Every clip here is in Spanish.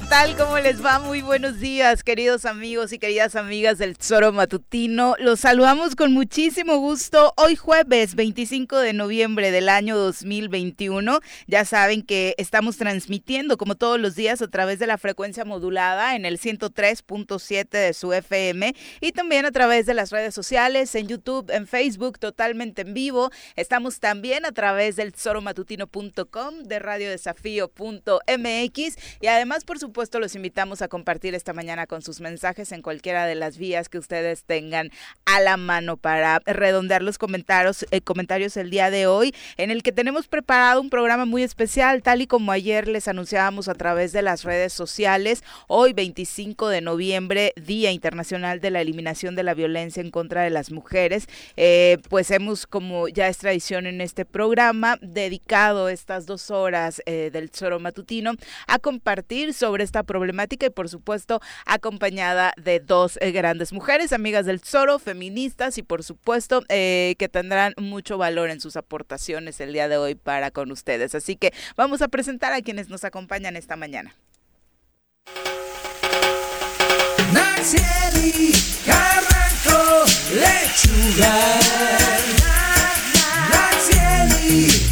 ¿qué tal? ¿Cómo les va? Muy buenos días, queridos amigos y queridas amigas del Tesoro Matutino. Los saludamos con muchísimo gusto hoy jueves 25 de noviembre del año 2021. Ya saben que estamos transmitiendo como todos los días a través de la frecuencia modulada en el 103.7 de su FM y también a través de las redes sociales, en YouTube, en Facebook, totalmente en vivo. Estamos también a través del tesoromatutino.com, de radiodesafío.mx y además, por supuesto, los invitamos a compartir esta mañana con sus mensajes en cualquiera de las vías que ustedes tengan a la mano para redondear los comentarios, eh, comentarios el día de hoy, en el que tenemos preparado un programa muy especial, tal y como ayer les anunciábamos a través de las redes sociales. Hoy, 25 de noviembre, Día Internacional de la Eliminación de la Violencia en contra de las Mujeres, eh, pues hemos, como ya es tradición en este programa, dedicado estas dos horas eh, del Zoro Matutino a compartir sobre esta problemática y por supuesto acompañada de dos eh, grandes mujeres, amigas del Zoro, feministas y por supuesto eh, que tendrán mucho valor en sus aportaciones el día de hoy para con ustedes. Así que vamos a presentar a quienes nos acompañan esta mañana. Carranco Lechuga.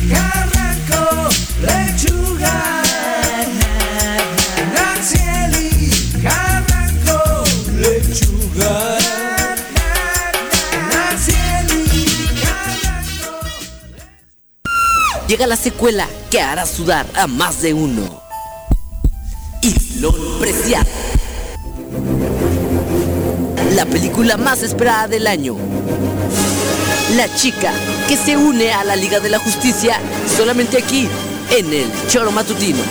Carranco Lechuga. Llega la secuela que hará sudar a más de uno. Islón Preciado. La película más esperada del año. La chica que se une a la Liga de la Justicia solamente aquí, en el Choro Matutino.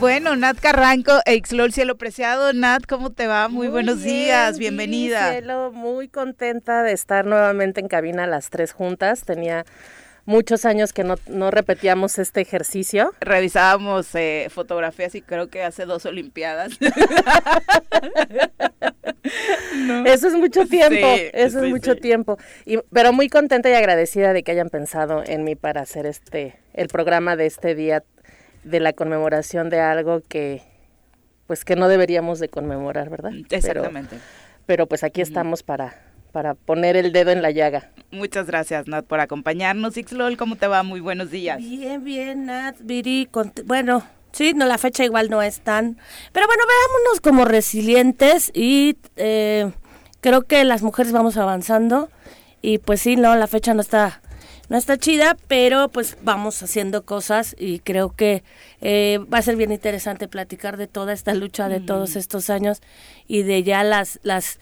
Bueno, Nat Carranco, Exlol Cielo Preciado. Nat, ¿cómo te va? Muy, buenos bien, días, bienvenida. Cielo, muy contenta de estar nuevamente en cabina las tres juntas. Tenía muchos años que no, no repetíamos este ejercicio. Revisábamos eh, fotografías y creo que hace dos Olimpiadas. ¿No? Eso es mucho tiempo, Sí, eso sí, es mucho sí. tiempo. Y, pero muy contenta y agradecida de que hayan pensado en mí para hacer este, el programa de este día de la conmemoración de algo que, pues que no deberíamos de conmemorar, ¿verdad? Pero- Exactamente. Pero, pues aquí estamos para, para poner el dedo en la llaga. Muchas gracias, Nat, por acompañarnos. Ixlol, ¿cómo te va? Muy buenos días. Bien, bien, Nat, Viri, bueno, sí, no, la fecha igual no es tan, pero bueno, veámonos como resilientes y eh, creo que las mujeres vamos avanzando y pues sí, no, la fecha no está, no está chida, pero pues vamos haciendo cosas y creo que eh, va a ser bien interesante platicar de toda esta lucha de todos estos años y de ya las, las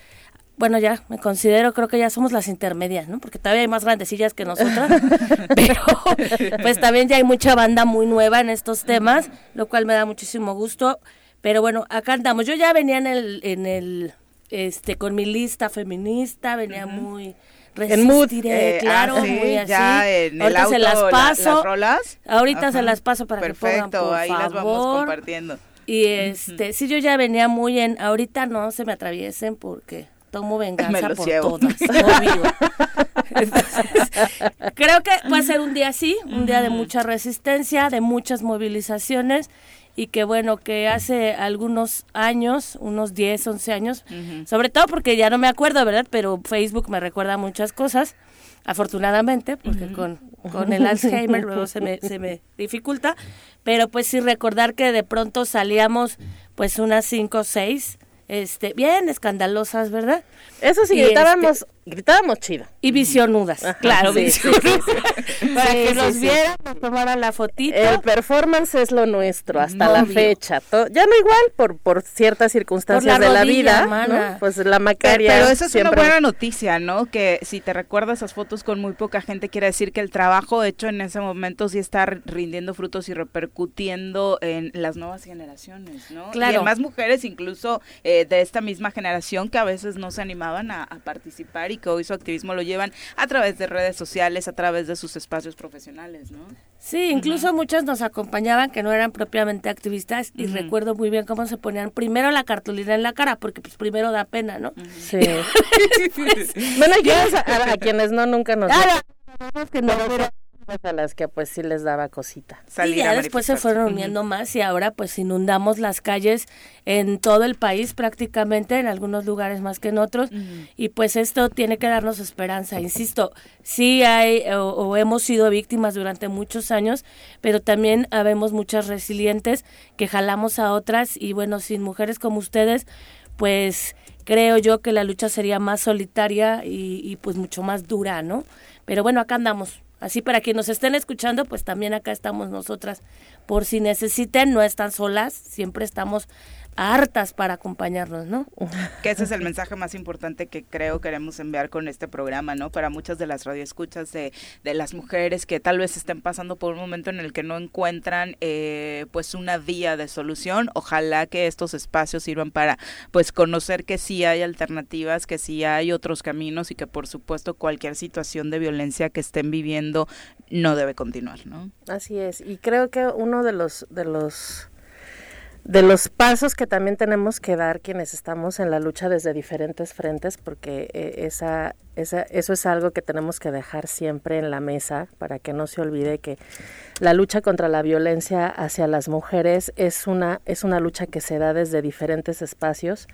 bueno, ya me considero, creo que ya somos las intermedias, ¿no? Porque todavía hay más grandecillas que nosotras, pero pues también ya hay mucha banda muy nueva en estos temas, lo cual me da muchísimo gusto. Pero bueno, acá andamos. Yo ya venía en el, en el, este, con mi lista feminista, venía muy En mood, Eh, claro, ah, sí, muy así. ya en el Ahorita auto se las la- paso. las rolas. Ahorita se Ajá. las paso para Perfecto, que por ahí las vamos favor. compartiendo. Y este, sí, yo ya venía muy en, ahorita no se me atraviesen porque tomo venganza por llevo. todas, obvio. Entonces, creo que va a ser un día así, un día de mucha resistencia, de muchas movilizaciones y que bueno, que hace algunos años, unos 10, 11 años, sobre todo porque ya no me acuerdo, ¿verdad? Pero Facebook me recuerda muchas cosas, afortunadamente, porque con, con el Alzheimer luego se me, se me dificulta, pero pues sí recordar que de pronto salíamos pues unas 5 o 6, este, bien escandalosas, ¿verdad? Eso sí, Y gritábamos, gritábamos chido. Y visionudas, Ajá, claro, sí, sí, visionudas. sí, Para Sí, que nos sí. vieran, nos tomaran la fotito. El performance es lo nuestro hasta la Obvio. fecha. Ya no igual por, por ciertas circunstancias Por la de la vida. ¿no? Pues la Pero, macaria pero eso es siempre- una buena noticia, ¿no? Que si te recuerdas esas fotos con muy poca gente, quiere decir que el trabajo hecho en ese momento sí está rindiendo frutos y repercutiendo en las nuevas generaciones, ¿no? Claro. Y en más mujeres incluso eh, de esta misma generación que a veces no se animaban a, a participar y y que hoy su activismo lo llevan a través de redes sociales, a través de sus espacios profesionales, ¿no? Sí, incluso muchos nos acompañaban que no eran propiamente activistas y recuerdo muy bien cómo se ponían primero la cartulina en la cara, porque pues primero da pena, ¿no? Sí. bueno, quienes, a, a quienes no, nunca nos... Claro, que no, Pero fueron a las que pues sí les daba cosita. y ya a después se fueron uniendo más y ahora pues inundamos las calles en todo el país prácticamente, en algunos lugares más que en otros. Y pues esto tiene que darnos esperanza. Insisto, sí hay o, o hemos sido víctimas durante muchos años, pero también habemos muchas resilientes que jalamos a otras y bueno, sin mujeres como ustedes, pues creo yo que la lucha sería más solitaria y, y, pues mucho más dura, ¿no? Pero bueno, acá andamos. Así para quienes nos estén escuchando, pues también acá estamos nosotras. Por si necesiten, no están solas, siempre estamos hartas para acompañarnos, ¿no? Que ese es el mensaje más importante que creo queremos enviar con este programa, ¿no? Para muchas de las radioescuchas de, de las mujeres que tal vez estén pasando por un momento en el que no encuentran eh, pues una vía de solución. Ojalá que estos espacios sirvan para pues conocer que sí hay alternativas, que sí hay otros caminos y que por supuesto cualquier situación de violencia que estén viviendo no debe continuar, ¿no? Así es, y creo que uno de los de los de los pasos que también tenemos que dar quienes estamos en la lucha desde diferentes frentes, porque eh, esa, esa, eso es algo que tenemos que dejar siempre en la mesa para que no se olvide que la lucha contra la violencia hacia las mujeres es una, es una lucha que se da desde diferentes espacios,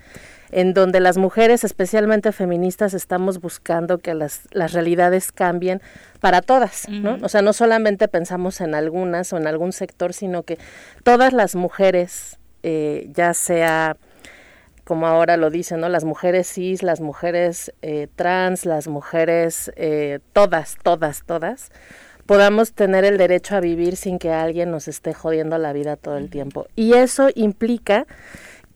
en donde las mujeres, especialmente feministas, estamos buscando que las, las realidades cambien para todas, ¿no? O sea, no solamente pensamos en algunas o en algún sector, sino que todas las mujeres, eh, ya sea como ahora lo dicen, ¿no? Las mujeres cis, las mujeres eh, trans, las mujeres, eh, todas, todas, todas, podamos tener el derecho a vivir sin que alguien nos esté jodiendo la vida todo el tiempo. Y eso implica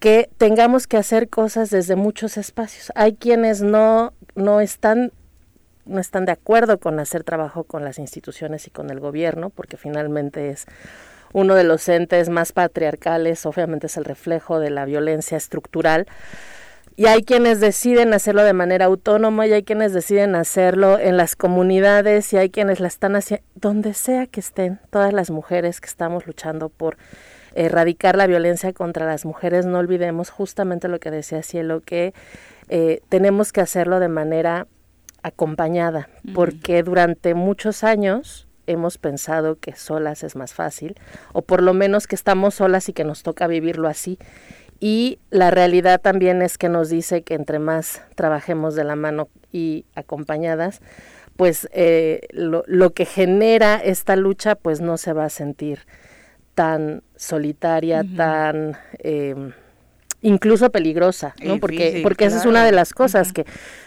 que tengamos que hacer cosas desde muchos espacios. Hay quienes no, no están no están de acuerdo con hacer trabajo con las instituciones y con el gobierno, porque finalmente es uno de los entes más patriarcales, obviamente es el reflejo de la violencia estructural. Y hay quienes deciden hacerlo de manera autónoma y hay quienes deciden hacerlo en las comunidades y hay quienes la están haciendo, donde sea que estén, todas las mujeres que estamos luchando por erradicar la violencia contra las mujeres, no olvidemos justamente lo que decía Cielo, que eh, tenemos que hacerlo de manera acompañada, porque durante muchos años hemos pensado que solas es más fácil, o por lo menos que estamos solas y que nos toca vivirlo así. Y la realidad también es que nos dice que entre más trabajemos de la mano y acompañadas, pues eh, lo, lo que genera esta lucha pues no se va a sentir tan solitaria, tan eh, incluso peligrosa, ¿no? Porque porque esa es una de las cosas que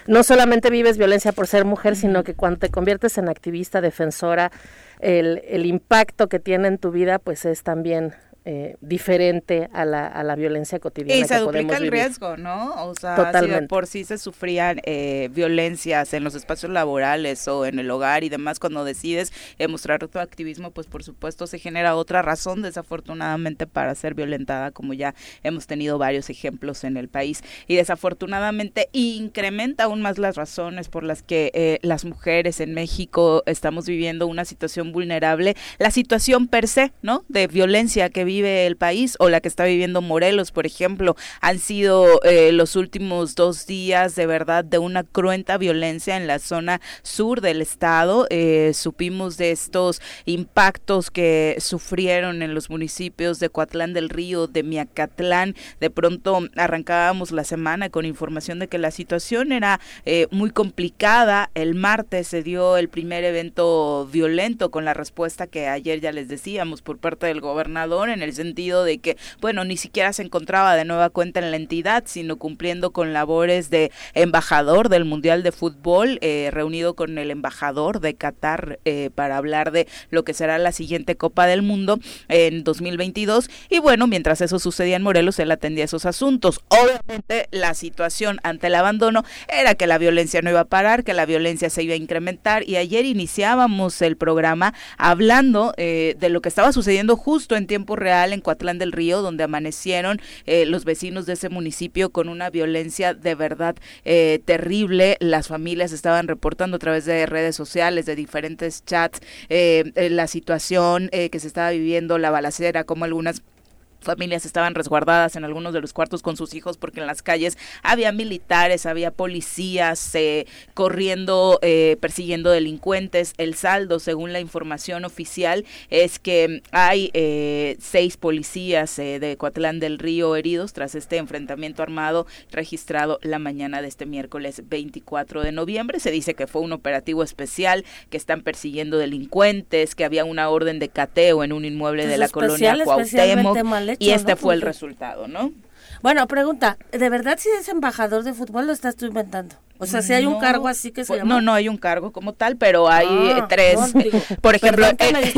no solamente vives violencia por ser mujer, sino que cuando te conviertes en activista, defensora, el, el impacto que tiene en tu vida pues es también eh, diferente a la, a la violencia cotidiana Y se que duplica el vivir. riesgo, ¿no? O sea, si de por sí se sufrían eh, violencias en los espacios laborales o en el hogar y demás, cuando decides eh, mostrar tu activismo, pues por supuesto se genera otra razón, desafortunadamente, para ser violentada, como ya hemos tenido varios ejemplos en el país. Y desafortunadamente incrementa aún más las razones por las que eh, las mujeres en México estamos viviendo una situación vulnerable, la situación per se, ¿no? De violencia que vive el país o la que está viviendo Morelos, por ejemplo, han sido eh, los últimos dos días de verdad de una cruenta violencia en la zona sur del estado. Eh, supimos de estos impactos que sufrieron en los municipios de Coatlán del Río, de Miacatlán. De pronto arrancábamos la semana con información de que la situación era eh, muy complicada. El martes se dio el primer evento violento con la respuesta que ayer ya les decíamos por parte del gobernador en el sentido de que, bueno, ni siquiera se encontraba de nueva cuenta en la entidad, sino cumpliendo con labores de embajador del Mundial de Fútbol, eh, reunido con el embajador de Qatar eh, para hablar de lo que será la siguiente Copa del Mundo en 2022. Y bueno, mientras eso sucedía en Morelos, él atendía esos asuntos. Obviamente, la situación ante el abandono era que la violencia no iba a parar, que la violencia se iba a incrementar. Y ayer iniciábamos el programa hablando eh, de lo que estaba sucediendo justo en tiempo real en Coatlán del Río, donde amanecieron eh, los vecinos de ese municipio con una violencia de verdad eh, terrible. Las familias estaban reportando a través de redes sociales, de diferentes chats, eh, eh, la situación que se estaba viviendo, la balacera, como algunas familias estaban resguardadas en algunos de los cuartos con sus hijos porque en las calles había militares, había policías eh, corriendo, eh, persiguiendo delincuentes. El saldo, según la información oficial, es que hay eh, seis policías eh, de Coatlán del Río heridos tras este enfrentamiento armado registrado la mañana de este miércoles 24 de noviembre. Se dice que fue un operativo especial, que están persiguiendo delincuentes, que había una orden de cateo en un inmueble de Pues la especial, colonia Cuauhtémoc hecho, y este ¿no? fue el resultado, ¿no? Bueno, pregunta, ¿de verdad si es embajador de fútbol lo estás tú inventando? O sea, si hay un No, cargo así que se pues, llama... No, no hay un cargo como tal, pero hay Ah, tres. no, digo, Por ejemplo, eh,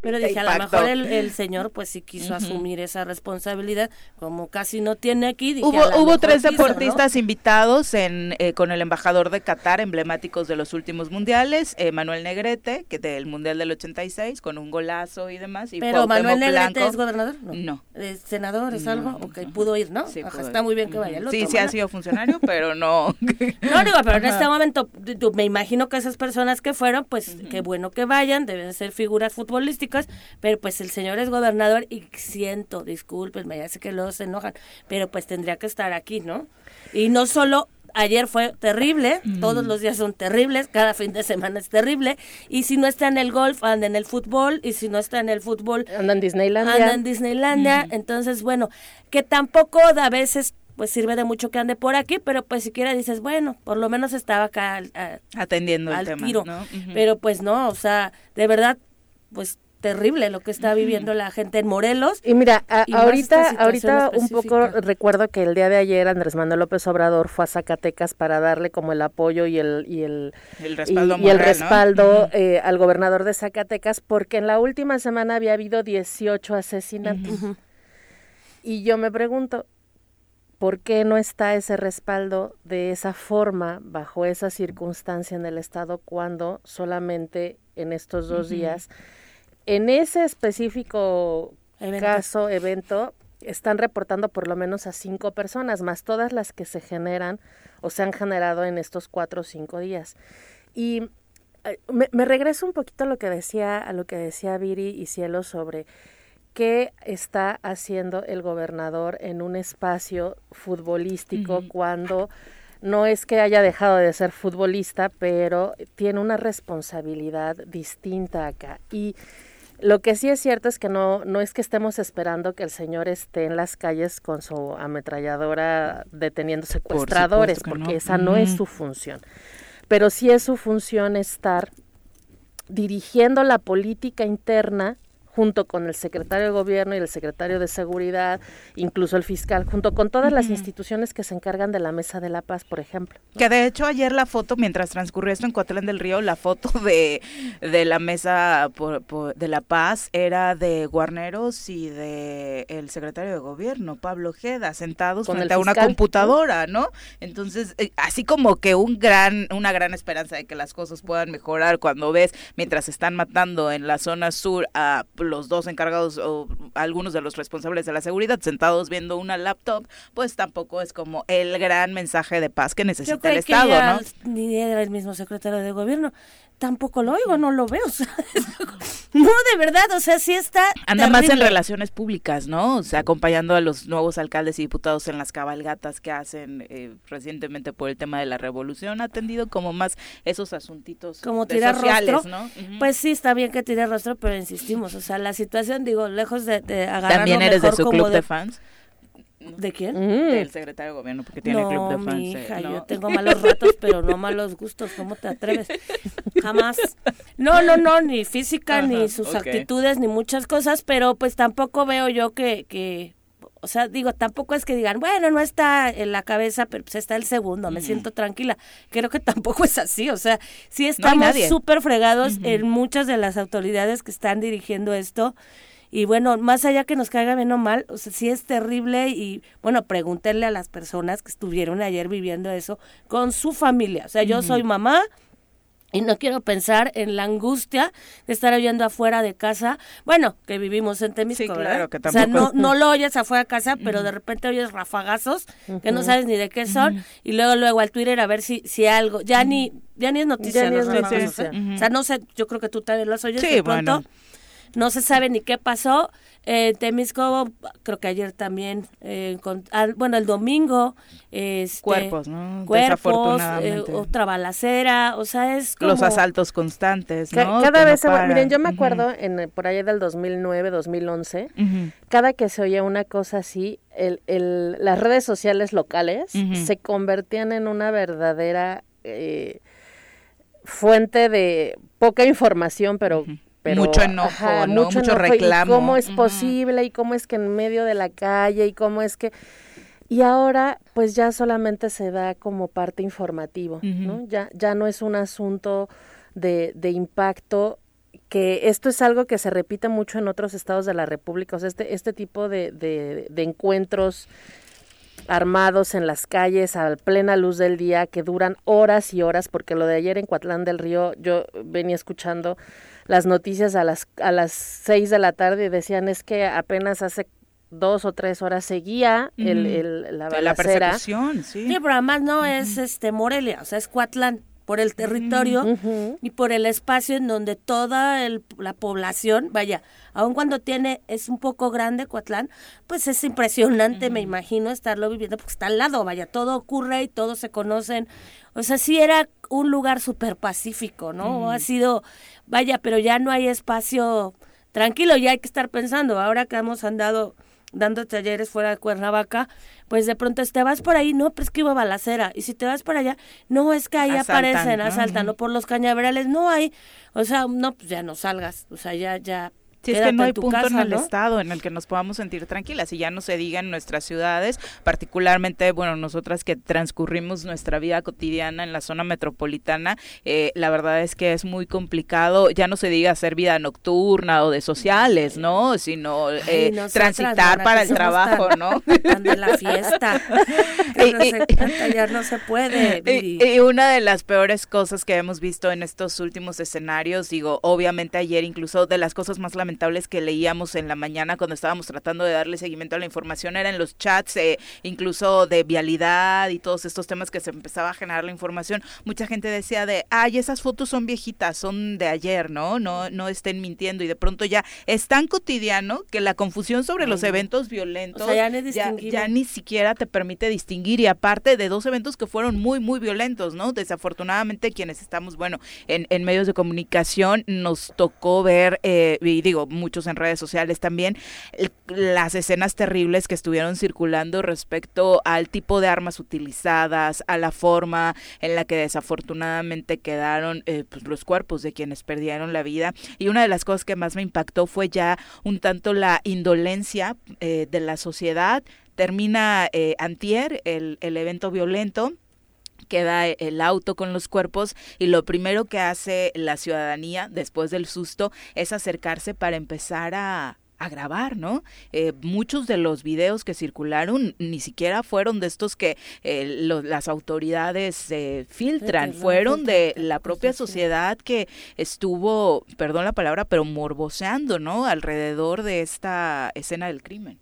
pero dije, a lo mejor el, el señor pues sí quiso asumir esa responsabilidad, como casi no tiene aquí, dije, Hubo, hubo tres quiso, ¿no? deportistas invitados en, eh, con el embajador de Qatar, emblemáticos de los últimos mundiales, eh, Manuel Negrete, que del Mundial del 86, con un golazo y demás. Y Pero Manuel Cuauhtémoc Negrete Blanco. es gobernador, no. No. ¿Es senador, es algo? No, ok, ajá. pudo ir, ¿no? Sí, Ajá, pudo está ir. muy bien que vaya. Lo Sí, sí toman, ha sido funcionario, pero no. No, digo, pero en este momento me imagino que esas personas que fueron, pues qué bueno que vayan, deben ser figuras futbolísticas, pero pues el señor es gobernador y siento, discúlpenme, ya sé que luego se enojan, pero pues tendría que estar aquí, ¿no? Y no solo ayer fue terrible, todos los días son terribles, cada fin de semana es terrible, y si no está en el golf, anda en el fútbol, y si no está en el fútbol, Anda en Disneylandia. anda en Disneylandia, entonces bueno, que tampoco a veces pues sirve de mucho que ande por aquí, pero pues siquiera dices, bueno, por lo menos estaba acá al, a- Atendiendo el al tema. tiro, ¿no? Pero pues no, o sea, de verdad, pues terrible lo que está viviendo la gente en Morelos. Y mira, a- Y ahorita, ahorita un poco recuerdo que el día de ayer Andrés Manuel López Obrador fue a Zacatecas para darle como el apoyo y el y el El y- respaldo y, el respaldo eh, al gobernador de Zacatecas porque en la última semana había habido 18 asesinatos. Y yo me pregunto, ¿por qué no está ese respaldo de esa forma, bajo esa circunstancia en el Estado, cuando solamente en estos dos días, en ese específico Evento. caso, evento, están reportando por lo menos a cinco personas, más todas las que se generan o se han generado en estos cuatro o cinco días. Y eh, me, me regreso un poquito a lo que decía, a lo que decía Viri y Cielo sobre qué está haciendo el gobernador en un espacio futbolístico cuando no es que haya dejado de ser futbolista, pero tiene una responsabilidad distinta acá. Y lo que sí es cierto es que no, no es que estemos esperando que el señor esté en las calles con su ametralladora deteniendo secuestradores, porque no. esa no es su función. Pero sí es su función estar dirigiendo la política interna junto con el secretario de gobierno y el secretario de seguridad, incluso el fiscal, junto con todas las instituciones que se encargan de la mesa de la paz, por ejemplo. Que de hecho ayer la foto, mientras transcurrió esto en Coatlán del Río, la foto de, de la mesa por- por- de la paz era de Guarneros y de el secretario de gobierno, Pablo Ojeda, sentados Con frente a una computadora, ¿no? Entonces, eh, así como que un gran, una gran esperanza de que las cosas puedan mejorar cuando ves, mientras están matando en la zona sur a los dos encargados o algunos de los responsables de la seguridad sentados viendo una laptop, pues tampoco es como el gran mensaje de paz que Yo necesita el que Estado, ya ¿no? ni era el mismo secretario de gobierno. Tampoco lo oigo, no lo veo. no, de verdad, o sea, sí está. Anda más en relaciones públicas, ¿no? O sea, acompañando a los nuevos alcaldes y diputados en las cabalgatas que hacen eh, recientemente por el tema de la revolución. Ha atendido como más esos asuntitos como de tirar sociales, rostro, ¿no? Pues sí está bien que tire rostro, pero insistimos, o sea, la situación, digo, lejos de, de agarrar También eres de mejor su como club de, fans, ¿De quién? Mm. del secretario de gobierno, porque tiene no, club de fans. mi eh, hija, ¿no? yo tengo malos ratos, pero no malos gustos. ¿Cómo te atreves? Jamás. No, no, no, ni física, ni sus actitudes, ni muchas cosas, pero pues tampoco veo yo que, que, o sea, digo, tampoco es que digan, bueno, no está en la cabeza, pero pues está el segundo, me siento tranquila. Creo que tampoco es así, o sea, sí No estamos nadie. súper fregados en muchas de las autoridades que están dirigiendo esto. Y bueno, más allá que nos caiga bien o mal, o sea, sí es terrible y bueno, pregúntenle a las personas que estuvieron ayer viviendo eso con su familia. O sea, yo soy mamá Y no quiero pensar en la angustia de estar oyendo afuera de casa. Bueno, que vivimos en Temisco, Sí, claro, que O sea, no, tampoco- no lo oyes afuera de casa, pero de repente oyes rafagazos que no sabes ni de qué son. Y luego, luego al Twitter a ver si, si algo. Ya ni ya ni es noticia. Ya ni es noticia. ¿eh? O sea, no sé, yo creo que tú también los oyes Sí, de pronto. bueno. No se sabe ni qué pasó. Eh, Temisco, creo que ayer también, eh, con- ah, bueno, el domingo. Este, Cuerpos, ¿no? Cuerpos, Desafortunadamente. eh, otra balacera, o sea, es como... Los asaltos constantes. Cada Que no vez, se miren, yo me acuerdo en, el- por ahí del 2009, 2011, Ujú. cada que se oía una cosa así, el, el- las redes sociales locales se convertían en una verdadera eh, fuente de poca información, pero... pero Mucho enojo, ¿no? Mucho enojo, reclamo. Y cómo es posible, y cómo es que en medio de la calle, y cómo es que... Y ahora, pues ya solamente se da como parte informativo, ¿no? Ya, ya no es un asunto de, de impacto, que esto es algo que se repite mucho en otros estados de la República, o sea, este, este tipo de, de, de encuentros armados en las calles a plena luz del día que duran horas y horas, porque lo de ayer en Coatlán del Río, yo venía escuchando las noticias a las, a las seis de la tarde y decían es que apenas hace dos o tres horas seguía el, el- la De la persecución, sí. Sí, pero además no es este Morelia, o sea, es Coatlán, por el territorio Ujú. y por el espacio en donde toda el- la población, vaya, aun cuando tiene, es un poco grande Coatlán, pues es impresionante, me imagino, estarlo viviendo, porque está al lado, vaya, todo ocurre y todos se conocen. O sea, sí era un lugar súper pacífico, ¿no? Ha sido, vaya, pero ya no hay espacio tranquilo, ya hay que estar pensando, ahora que hemos andado dando talleres fuera de Cuernavaca, pues de pronto te vas por ahí, no, pero es que iba balacera, y si te vas para allá, no, es que ahí Asaltan, aparecen, ¿no? asaltan, o por los cañaverales, no hay, o sea, no, pues ya no salgas, o sea, ya, ya, Sí, es quédate que no hay en punto en casa, el ¿no? estado en el que nos podamos sentir tranquilas y ya no se diga en nuestras ciudades, particularmente, bueno, nosotras que transcurrimos nuestra vida cotidiana en la zona metropolitana, eh, la verdad es que es muy complicado, ya no se diga hacer vida nocturna o de sociales, ¿no? Sino eh, Ay, transitar para el trabajo, tan- ¿no? tan de la fiesta, que ya no se puede. Y, y una de las peores cosas que hemos visto en estos últimos escenarios, digo, obviamente ayer incluso de las cosas más lamentables que leíamos en la mañana cuando estábamos tratando de darle seguimiento a la información eran los chats, eh, incluso de vialidad y todos estos temas que se empezaba a generar la información. Mucha gente decía de, ay, esas fotos son viejitas, son de ayer, ¿no? No, no estén mintiendo y de pronto ya es tan cotidiano que la confusión sobre los eventos violentos O sea, ya ya ni siquiera te permite distinguir y aparte de dos eventos que fueron muy muy violentos, ¿no? Desafortunadamente quienes estamos, bueno, en, en medios de comunicación nos tocó ver, eh, y digo, muchos en redes sociales también, las escenas terribles que estuvieron circulando respecto al tipo de armas utilizadas, a la forma en la que desafortunadamente quedaron eh, pues, los cuerpos de quienes perdieron la vida. Y una de las cosas que más me impactó fue ya un tanto la indolencia eh, de la sociedad. Termina eh, antier el, el evento violento queda el auto con los cuerpos y lo primero que hace la ciudadanía después del susto es acercarse para empezar a a grabar, ¿no? Eh, muchos de los videos que circularon ni siquiera fueron de estos que eh, lo- las autoridades eh, filtran, fueron de la pues, propia sociedad que estuvo, perdón la palabra, pero morboseando, ¿no? Alrededor de esta escena del crimen.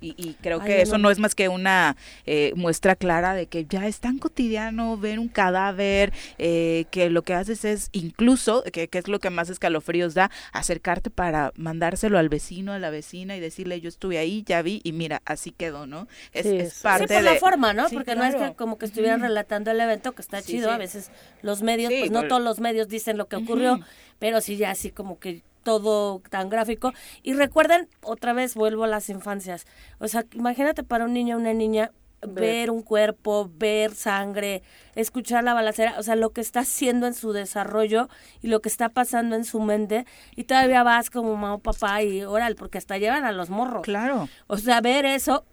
Y, y creo Ay, que eso no. es más que una eh, muestra clara de que ya es tan cotidiano ver un cadáver eh, que lo que haces es incluso, que, que es lo que más escalofríos da, acercarte para mandárselo al vecino, a la vecina y decirle yo estuve ahí, ya vi y mira, así quedó, ¿no? Es, Sí, es parte Sí, por de... la forma, ¿no? Sí, Porque no es que como que estuvieran relatando el evento, que está Sí, chido. sí. A veces los medios, Sí, pues no todos los medios dicen lo que ocurrió, pero sí ya así como que todo tan gráfico. Y recuerden, otra vez vuelvo a las infancias. O sea, imagínate para un niño o una niña ver un cuerpo, ver sangre, escuchar la balacera, o sea, lo que está haciendo en su desarrollo y lo que está pasando en su mente, y todavía vas como mamá o papá y oral, porque hasta llevan a los morros. Claro. O sea, ver eso,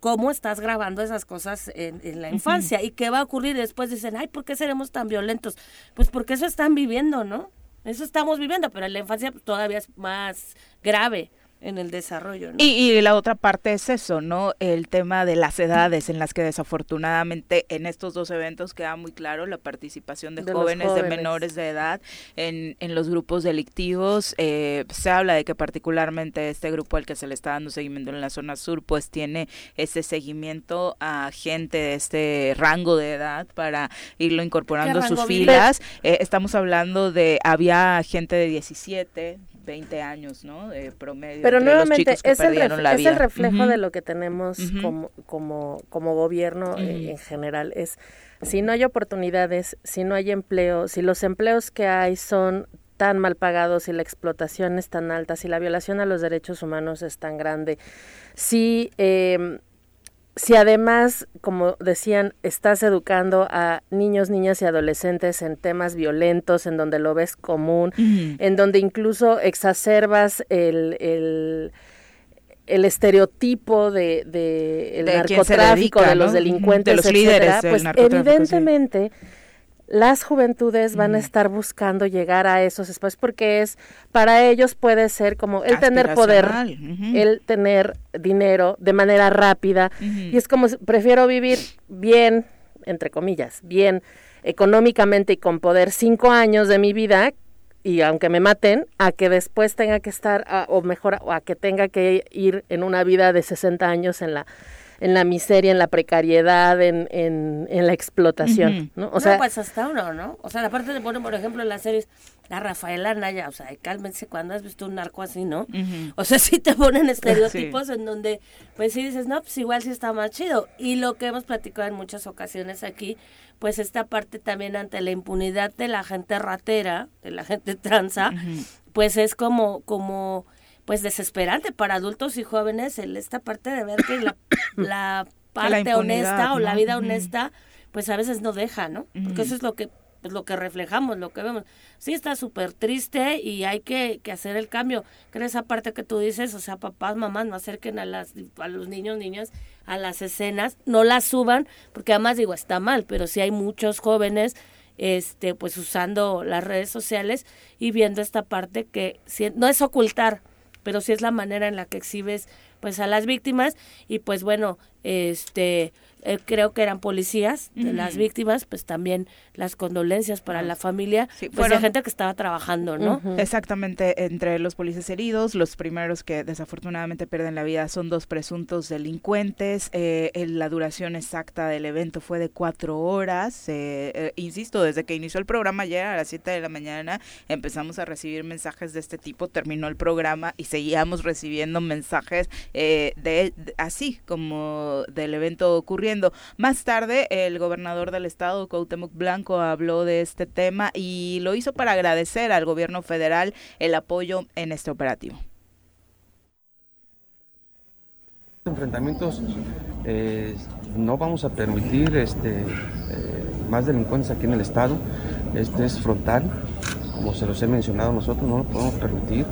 cómo estás grabando esas cosas en, en la infancia y qué va a ocurrir después. Dicen, ay, ¿por qué seremos tan violentos? Pues porque eso están viviendo, ¿no? Eso estamos viviendo, pero en la infancia todavía es más grave. En el desarrollo. ¿no? Y, y la otra parte es eso, ¿no? El tema de las edades en las que desafortunadamente en estos dos eventos queda muy claro la participación de, jóvenes, de menores de edad en, en los grupos delictivos. Eh, se habla de que particularmente este grupo al que se le está dando seguimiento en la zona sur, pues tiene ese seguimiento a gente de este rango de edad para irlo incorporando a sus filas. Eh, estamos hablando de, había gente de 17, 20 años, ¿no? De promedio. Pero nuevamente es el, perdieron ref- la es vida. el reflejo de lo que tenemos como, como, como gobierno eh, en general. Es si no hay oportunidades, si no hay empleo, si los empleos que hay son tan mal pagados, si la explotación es tan alta, si la violación a los derechos humanos es tan grande, si eh, si además, como decían, estás educando a niños, niñas y adolescentes en temas violentos, en donde lo ves común, en donde incluso exacerbas el, el, el estereotipo de, de el De narcotráfico, dedica, de los ¿no? delincuentes, De los etcétera, líderes pues sí. Las juventudes van a estar buscando llegar a esos espacios porque es para ellos puede ser como el tener poder, el tener dinero de manera rápida. Y es como si- prefiero vivir bien entre comillas bien económicamente y con poder cinco años de mi vida y aunque me maten a que después tenga que estar a- o mejor o a que tenga que ir en una vida de 60 años en la en la miseria, en la precariedad, en, en, en la explotación. ¿no? O no, sea, pues hasta uno, ¿no? O sea, aparte de poner, por ejemplo, en las series, la Rafaela Anaya, o sea, cálmense cuando has visto un narco así, ¿no? O sea, sí te ponen estereotipos en donde, pues sí dices, no, pues igual sí está más chido. Y lo que hemos platicado en muchas ocasiones aquí, pues esta parte también ante la impunidad de la gente ratera, de la gente tranza, pues es como, como, pues desesperante para adultos y jóvenes el esta parte de ver que la, la parte honesta o la vida honesta, pues a veces no deja, ¿no? Porque eso es lo que pues, lo que reflejamos, lo que vemos. Sí está súper triste y hay que, que hacer el cambio. Creo esa parte que tú dices, o sea, papás, mamás, no acerquen a, las, a los niños, niñas a las escenas, no las suban, porque además digo, está mal, pero sí hay muchos jóvenes este pues usando las redes sociales y viendo esta parte que sí- no es ocultar, pero sí es la manera en la que exhibes pues a las víctimas. Y pues bueno, este eh, creo que eran policías de las víctimas, pues también las condolencias para la familia, Sí, pues fueron- de gente que estaba trabajando, ¿no? Exactamente, entre los policías heridos, los primeros que desafortunadamente pierden la vida son dos presuntos delincuentes. Eh, el- la duración exacta del evento fue de cuatro horas. Eh, eh, insisto, desde que inició el programa ayer a las 7 de la mañana empezamos a recibir mensajes de este tipo, terminó el programa y seguíamos recibiendo mensajes eh, de, de- así como del evento ocurriendo. Más tarde, el gobernador del estado, Cuauhtémoc Blanco, habló de este tema y lo hizo para agradecer al gobierno federal el apoyo en este operativo. enfrentamientos eh, no vamos a permitir este, eh, más delincuentes aquí en el estado. Este es frontal, como se los he mencionado nosotros, no lo podemos permitir.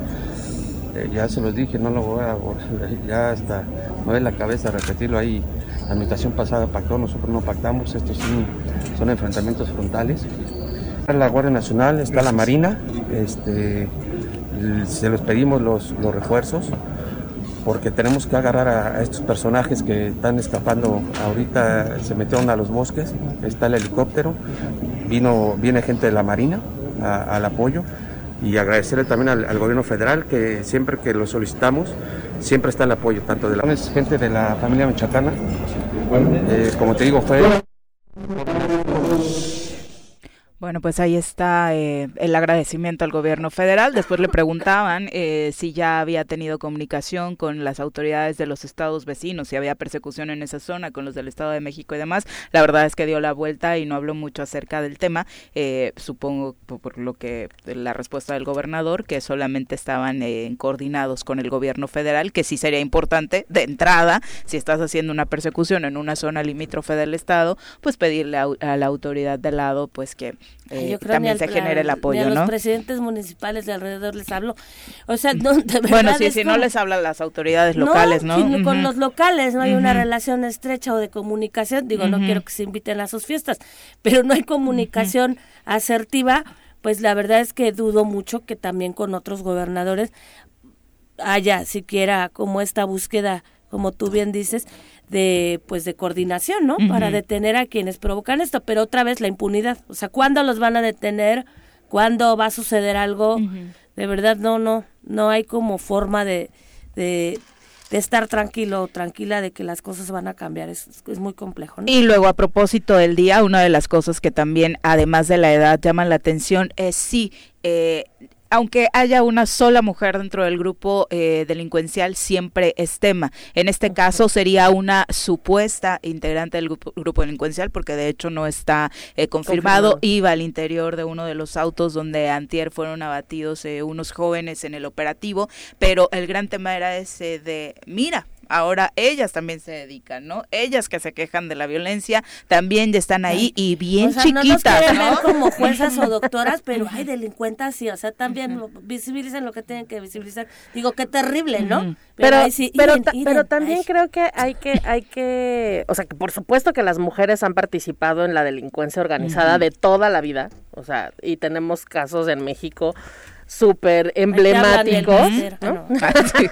Eh, ya se los dije, no lo voy a ya hasta me duele la cabeza repetirlo ahí. La administración pasada pactó, nosotros no pactamos, estos son enfrentamientos frontales. Está la Guardia Nacional, está la Marina, este, se los pedimos los, los refuerzos porque tenemos que agarrar a, a estos personajes que están escapando. Ahorita, se metieron a los bosques, está el helicóptero, vino, viene gente de la Marina a- al apoyo y agradecerle también al, gobierno federal que siempre que lo solicitamos, siempre está el apoyo, tanto de la gente de la familia Michoacana, eh, como te digo, fue Bueno, pues ahí está eh, el agradecimiento al gobierno federal. Después le preguntaban eh, si ya había tenido comunicación con las autoridades de los estados vecinos, si había persecución en esa zona con los del Estado de México y demás. La verdad es que dio la vuelta y no habló mucho acerca del tema. Eh, supongo por, lo que la respuesta del gobernador, que solamente estaban eh, coordinados con el gobierno federal, que sí sería importante de entrada, si estás haciendo una persecución en una zona limítrofe del estado, pues pedirle a, a la autoridad de lado, pues que eh, Yo creo también al se genere el ni apoyo, a los ¿no? presidentes municipales de alrededor les hablo. O sea, no, de verdad Bueno, sí, si no les hablan las autoridades locales, ¿no? si con los locales no hay una relación estrecha o de comunicación. Digo, no quiero que se inviten a sus fiestas, pero no hay comunicación asertiva. Pues la verdad es que dudo mucho que también con otros gobernadores haya siquiera como esta búsqueda, como tú bien dices, de pues de coordinación, ¿no? Para detener a quienes provocan esto, pero otra vez la impunidad, o sea, ¿cuándo los van a detener? ¿Cuándo va a suceder algo? De verdad no no no hay como forma de de, de estar tranquilo o tranquila de que las cosas van a cambiar, es, es muy complejo, ¿no? Y luego a propósito del día, una de las cosas que también, además de la edad, llaman la atención es sí, eh, aunque haya una sola mujer dentro del grupo eh, delincuencial, siempre es tema. En este caso sería una supuesta integrante del grupo, grupo delincuencial, porque de hecho no está eh, confirmado. Confirmado. Iba al interior de uno de los autos donde antier fueron abatidos eh, unos jóvenes en el operativo, pero el gran tema era ese de, mira, ahora ellas también se dedican, ¿no? Ellas que se quejan de la violencia también ya están ahí y bien o sea, no nos chiquitas, ¿no? como juezas o doctoras, pero hay delincuentes sí, o sea, también visibilicen lo que tienen que visibilizar. Digo, qué terrible, ¿no? Pero, ahí sí, pero, Iren, ta- Iren, pero también ay. creo que hay que, hay que, o sea, que por supuesto que las mujeres han participado en la delincuencia organizada de toda la vida, o sea, y tenemos casos en México súper emblemáticos, Ah, sí.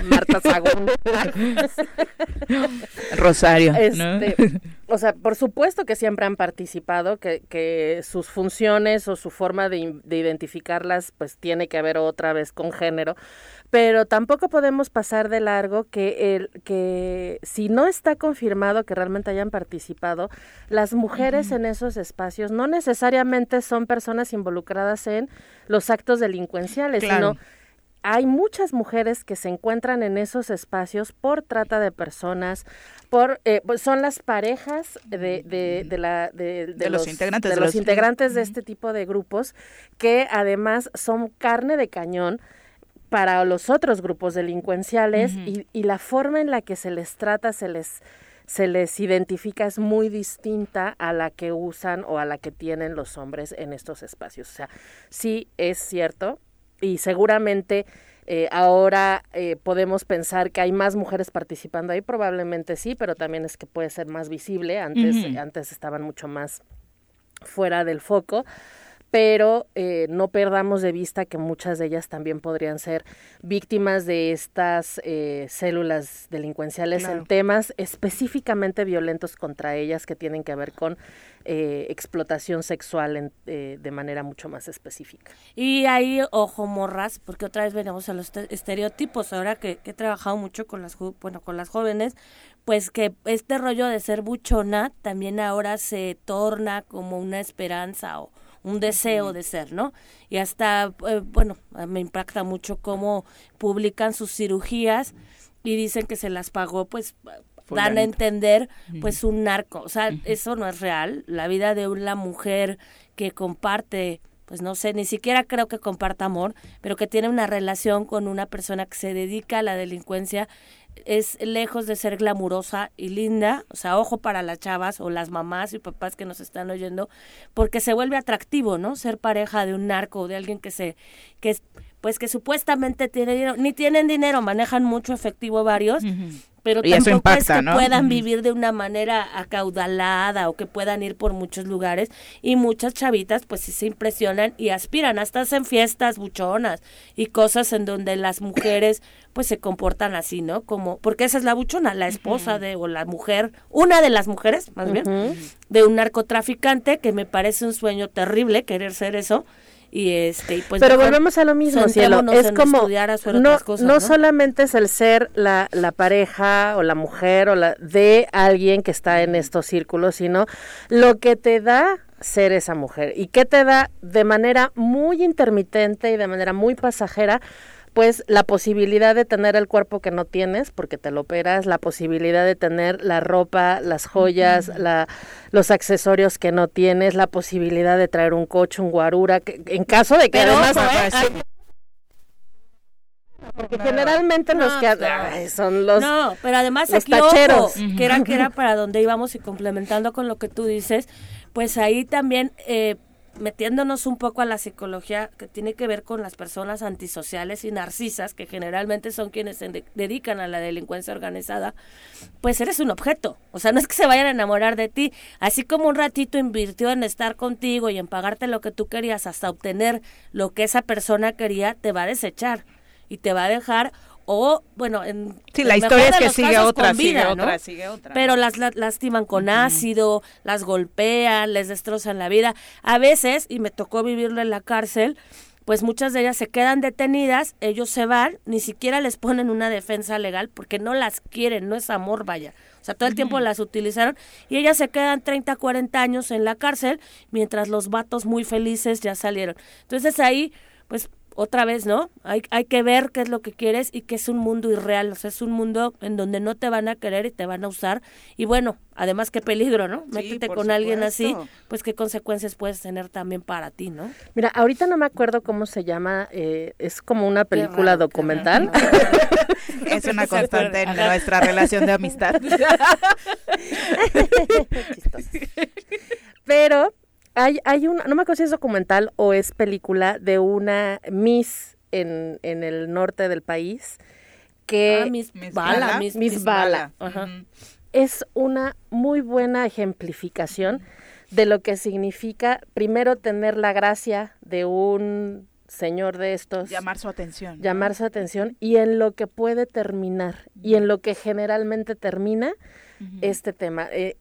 Marta Sagún. Rosario, ¿no? Este, o sea, por supuesto que siempre han participado, que, que sus funciones o su forma de, de identificarlas, pues tiene que ver otra vez con género, pero tampoco podemos pasar de largo que el que si no está confirmado que realmente hayan participado, las mujeres en esos espacios no necesariamente son personas involucradas en los actos delincuenciales, Claro. sino hay muchas mujeres que se encuentran en esos espacios por trata de personas, por eh, pues son las parejas de, de, de la, de, De los integrantes de de los los- integrantes de este tipo de grupos que además son carne de cañón para los otros grupos delincuenciales y, y la forma en la que se les trata, se les se les identifica es muy distinta a la que usan o a la que tienen los hombres en estos espacios. O sea, sí es cierto y seguramente eh, ahora eh, podemos pensar que hay más mujeres participando ahí, probablemente sí, pero también es que puede ser más visible. Antes, antes estaban mucho más fuera del foco, pero eh, no perdamos de vista que muchas de ellas también podrían ser víctimas de estas eh, células delincuenciales Claro. en temas específicamente violentos contra ellas que tienen que ver con eh, explotación sexual en- eh, de manera mucho más específica. Y ahí, ojo, morras, porque otra vez venimos a los te- estereotipos. Ahora que, que he trabajado mucho con las, bueno, con las jóvenes, pues que este rollo de ser buchona también ahora se torna como una esperanza o un deseo de ser, ¿no? Y hasta, eh, bueno, me impacta mucho cómo publican sus cirugías y dicen que se las pagó, pues dan a entender pues un narco, o sea, eso no es real, la vida de una mujer que comparte pues no sé, ni siquiera creo que comparta amor, pero que tiene una relación con una persona que se dedica a la delincuencia, es lejos de ser glamurosa y linda, o sea, ojo para las chavas o las mamás y papás que nos están oyendo, porque se vuelve atractivo, ¿no? Ser pareja de un narco o de alguien que se, que es, pues que supuestamente tiene dinero, ni tienen dinero, manejan mucho efectivo varios, pero Y tampoco es que ¿no? puedan vivir de una manera acaudalada o que puedan ir por muchos lugares y muchas chavitas pues sí se impresionan y aspiran hasta hacen fiestas buchonas y cosas en donde las mujeres pues se comportan así, ¿no? Como porque esa es la buchona, la esposa de o la mujer, una de las mujeres, más bien, de un narcotraficante que me parece un sueño terrible querer ser eso y este y pues Pero volvemos a lo mismo, cielo. Es como estudiar, hacer no, otras cosas, no ¿no? solamente es el ser la, la pareja o la mujer o la de alguien que está en estos círculos, sino lo que te da ser esa mujer y que te da de manera muy intermitente y de manera muy pasajera pues la posibilidad de tener el cuerpo que no tienes porque te lo operas, la posibilidad de tener la ropa, las joyas, la, los accesorios que no tienes, la posibilidad de traer un coche, un guarura, que- en caso de que Pero además ojo, ¿eh? porque generalmente los No, que no. ay, son los no, pero además los aquí, ojo, tacheros. que era que era para donde íbamos y complementando con lo que tú dices, pues ahí también eh, metiéndonos un poco a la psicología que tiene que ver con las personas antisociales y narcisas, que generalmente son quienes se de- dedican a la delincuencia organizada, pues eres un objeto. O sea, no es que se vayan a enamorar de ti. Así como un ratito invirtió en estar contigo y en pagarte lo que tú querías hasta obtener lo que esa persona quería, te va a desechar. y te va a dejar o bueno, en Sí, la historia es que sigue casos, otra, con sigue vida, ¿no? otra, sigue otra. Pero las la- lastiman con ácido, las golpean, les destrozan la vida. A veces, y me tocó vivirlo en la cárcel, pues muchas de ellas se quedan detenidas, ellos se van, ni siquiera les ponen una defensa legal porque no las quieren, no es amor, vaya. O sea, todo el tiempo las utilizaron y ellas se quedan 30, 40 años en la cárcel, mientras los vatos muy felices ya salieron. Entonces ahí, pues otra vez, ¿no? Hay, hay que ver qué es lo que quieres y que es un mundo irreal, o sea, es un mundo en donde no te van a querer y te van a usar. Y bueno, además qué peligro, ¿no? Métete por con alguien así, pues qué consecuencias puedes tener también para ti, ¿no? Mira, ahorita no me acuerdo cómo se llama, eh, es como una película raro, documental. Es una constante en nuestra relación de amistad. Pero hay, hay una, no me acuerdo si es documental o es película de una Miss en, en el norte del país que Ah, Miss Miss Bala, Bala. Miss, Bala. Ajá. Es una muy buena ejemplificación de lo que significa primero tener la gracia de un señor de estos, Llamar su atención. ¿no? llamar su atención y en lo que puede terminar y en lo que generalmente termina este tema. Eh,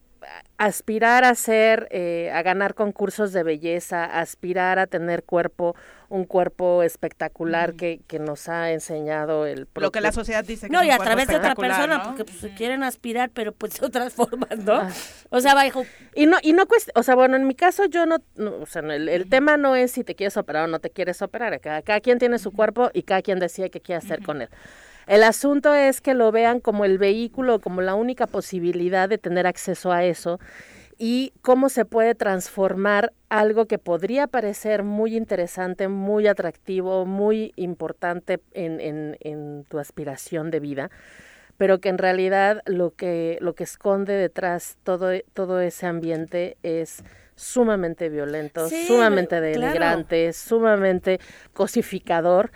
aspirar a ser, eh, a ganar concursos de belleza, aspirar a tener cuerpo, un cuerpo espectacular que, que nos ha enseñado el Lo que la sociedad dice que No, es y un a cuerpo través de otra persona, ¿no? porque pues, se quieren aspirar, pero pues de otras formas, ¿no? O sea, bajo Y no, y no cuest- o sea, bueno, en mi caso yo no, no, o sea, no, el, el tema no es si te quieres operar o no te quieres operar, cada, cada quien tiene su cuerpo y cada quien decide qué quiere hacer con él. El asunto es que lo vean como el vehículo, como la única posibilidad de tener acceso a eso y cómo se puede transformar algo que podría parecer muy interesante, muy atractivo, muy importante en, en, en tu aspiración de vida, pero que en realidad lo que, lo que esconde detrás todo, todo ese ambiente es sumamente violento, Sí, sumamente claro. denigrante, sumamente cosificador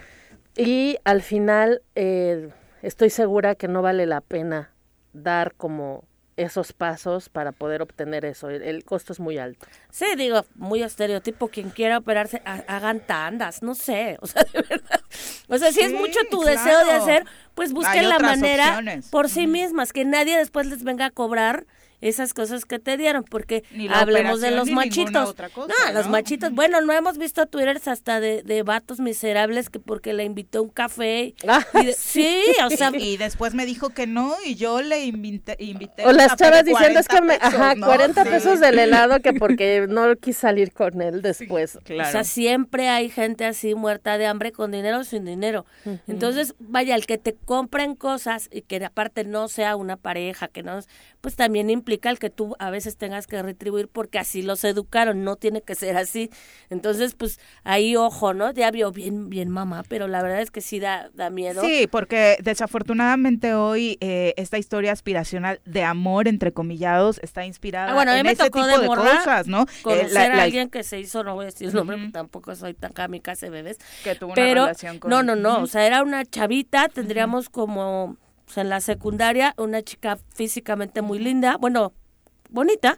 y al final eh, estoy segura que no vale la pena dar como esos pasos para poder obtener eso. El, el costo es muy alto. Sí, digo, muy estereotipo, quien quiera operarse, ha- hagan tandas, no sé, o sea, de verdad. O sea, si es mucho tu claro. deseo de hacer, pues busquen la manera opciones. por sí mismas, que nadie después les venga a cobrar esas cosas que te dieron, porque hablemos de los machitos. otra cosa, no, los ¿no? machitos, bueno, no hemos visto twitters hasta de, de vatos miserables que porque le invitó un café. Ah, y de- sí, o sea, Y después me dijo que no y yo le invité, invité O las chavas diciendo es que 40 me, ajá, pesos, ¿no? 40 Sí. pesos del helado que porque no quise salir con él después. O sea, siempre hay gente así muerta de hambre con dinero o sin dinero. Entonces, vaya, el que te compren cosas y que aparte no sea una pareja, que no, pues también implica el que tú a veces tengas que retribuir porque así los educaron, no tiene que ser así. Entonces, pues ahí ojo, ¿no? Ya vio bien, bien mamá, pero la verdad es que sí da, da miedo. Sí, porque desafortunadamente hoy eh, esta historia aspiracional de amor, entre comillados, está inspirada Ah, bueno, en ese tipo de de, cosas, ¿no? Eh, Conocer la- a alguien que se hizo, no voy a decir el nombre, tampoco soy tan kamikaze bebés. que tuvo una pero relación con... no no no o sea era una chavita tendríamos como sea, en la secundaria una chica físicamente muy linda bueno bonita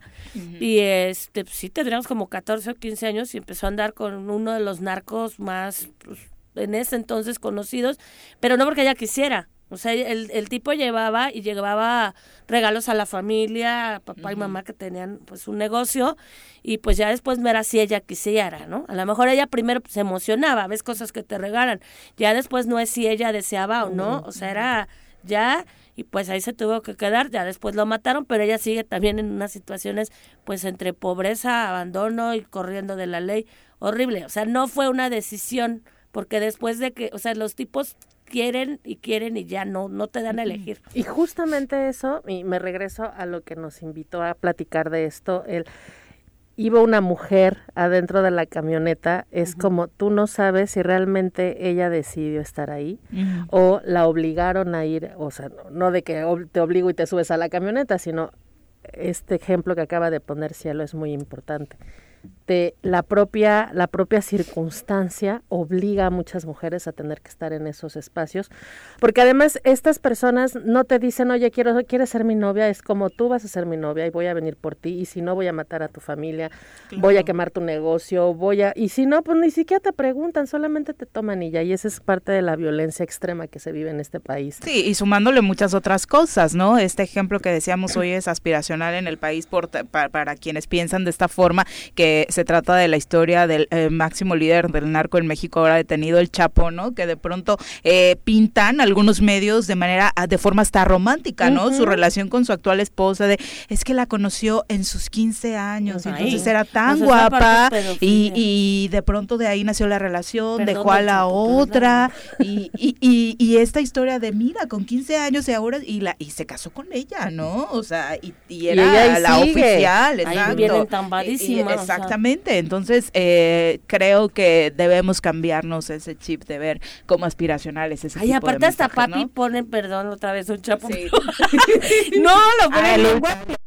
y este pues, sí tendríamos como 14 o 15 años y empezó a andar con uno de los narcos más pues, en ese entonces conocidos pero no porque ella quisiera. O sea, el, el tipo llevaba y llevaba regalos a la familia, a papá y mamá que tenían pues un negocio y pues ya después no era si ella quisiera, ¿no? A lo mejor ella primero pues, se emocionaba, ves cosas que te regalan, ya después no es si ella deseaba o no, o sea, era ya y pues ahí se tuvo que quedar, ya después lo mataron, pero ella sigue también en unas situaciones pues entre pobreza, abandono y corriendo de la ley, horrible, o sea, no fue una decisión porque después de que, o sea, los tipos quieren y quieren y ya no, no te dan a elegir. Y justamente eso, y me regreso a lo que nos invitó a platicar de esto, el iba una mujer adentro de la camioneta, es como tú no sabes si realmente ella decidió estar ahí o la obligaron a ir, o sea, no, no de que te obligo y te subes a la camioneta, sino este ejemplo que acaba de poner Cielo es muy importante. De la propia, la propia circunstancia obliga a muchas mujeres a tener que estar en esos espacios, porque además estas personas no te dicen, oye, quiero, quieres ser mi novia, es como tú vas a ser mi novia y voy a venir por ti, y si no voy a matar a tu familia, voy a quemar tu negocio, voy a, y si no, pues ni siquiera te preguntan, solamente te toman y ya, y esa es parte de la violencia extrema que se vive en este país. Sí, y sumándole muchas otras cosas, ¿no? Este ejemplo que decíamos hoy es aspiracional en el país por, pa- para, quienes piensan de esta forma, que se trata de la historia del eh, máximo líder del narco en México, ahora detenido el Chapo, ¿no? Que de pronto eh, pintan algunos medios de manera, ah, de forma hasta romántica, ¿no? Su relación con su actual esposa, de, es que la conoció en sus 15 años, Ay, entonces era tan pues guapa, y, de pronto de ahí nació la relación, Perdón, dejó a la otra, y, y, y, y esta historia de mira con 15 años y ahora y la y se casó con ella no o sea y, era ahí la sigue. oficial Ahí exacto viene Y- y- entambadísima, o sea. Exactamente entonces eh, creo que debemos cambiarnos ese chip de ver como aspiracionales ese Ay, tipo de aparte hasta papi ¿no? pone, perdón, otra vez un chapo. Sí. no, lo pone Ah, guapo.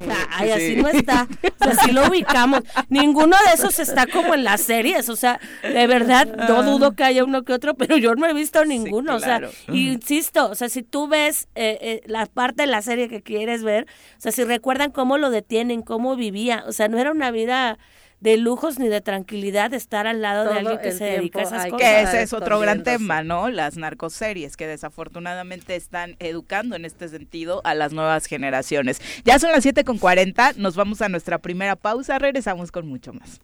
O sea, ay, así no está. O sea, así lo ubicamos. Ninguno de esos está como en las series. O sea, de verdad, no dudo que haya uno que otro, pero yo no he visto ninguno. claro. O sea, insisto, o sea, si tú ves eh, eh, la parte de la serie que quieres ver, o sea, si recuerdan cómo lo detienen, cómo vivía, o sea, no era una vida de lujos ni de tranquilidad estar al lado de alguien que se dedica a esas cosas. que ese es otro gran tema, ¿no? Las narcoseries que desafortunadamente están educando en este sentido a las nuevas generaciones. Ya son las 7 con 40, nos vamos a nuestra primera pausa, regresamos con mucho más.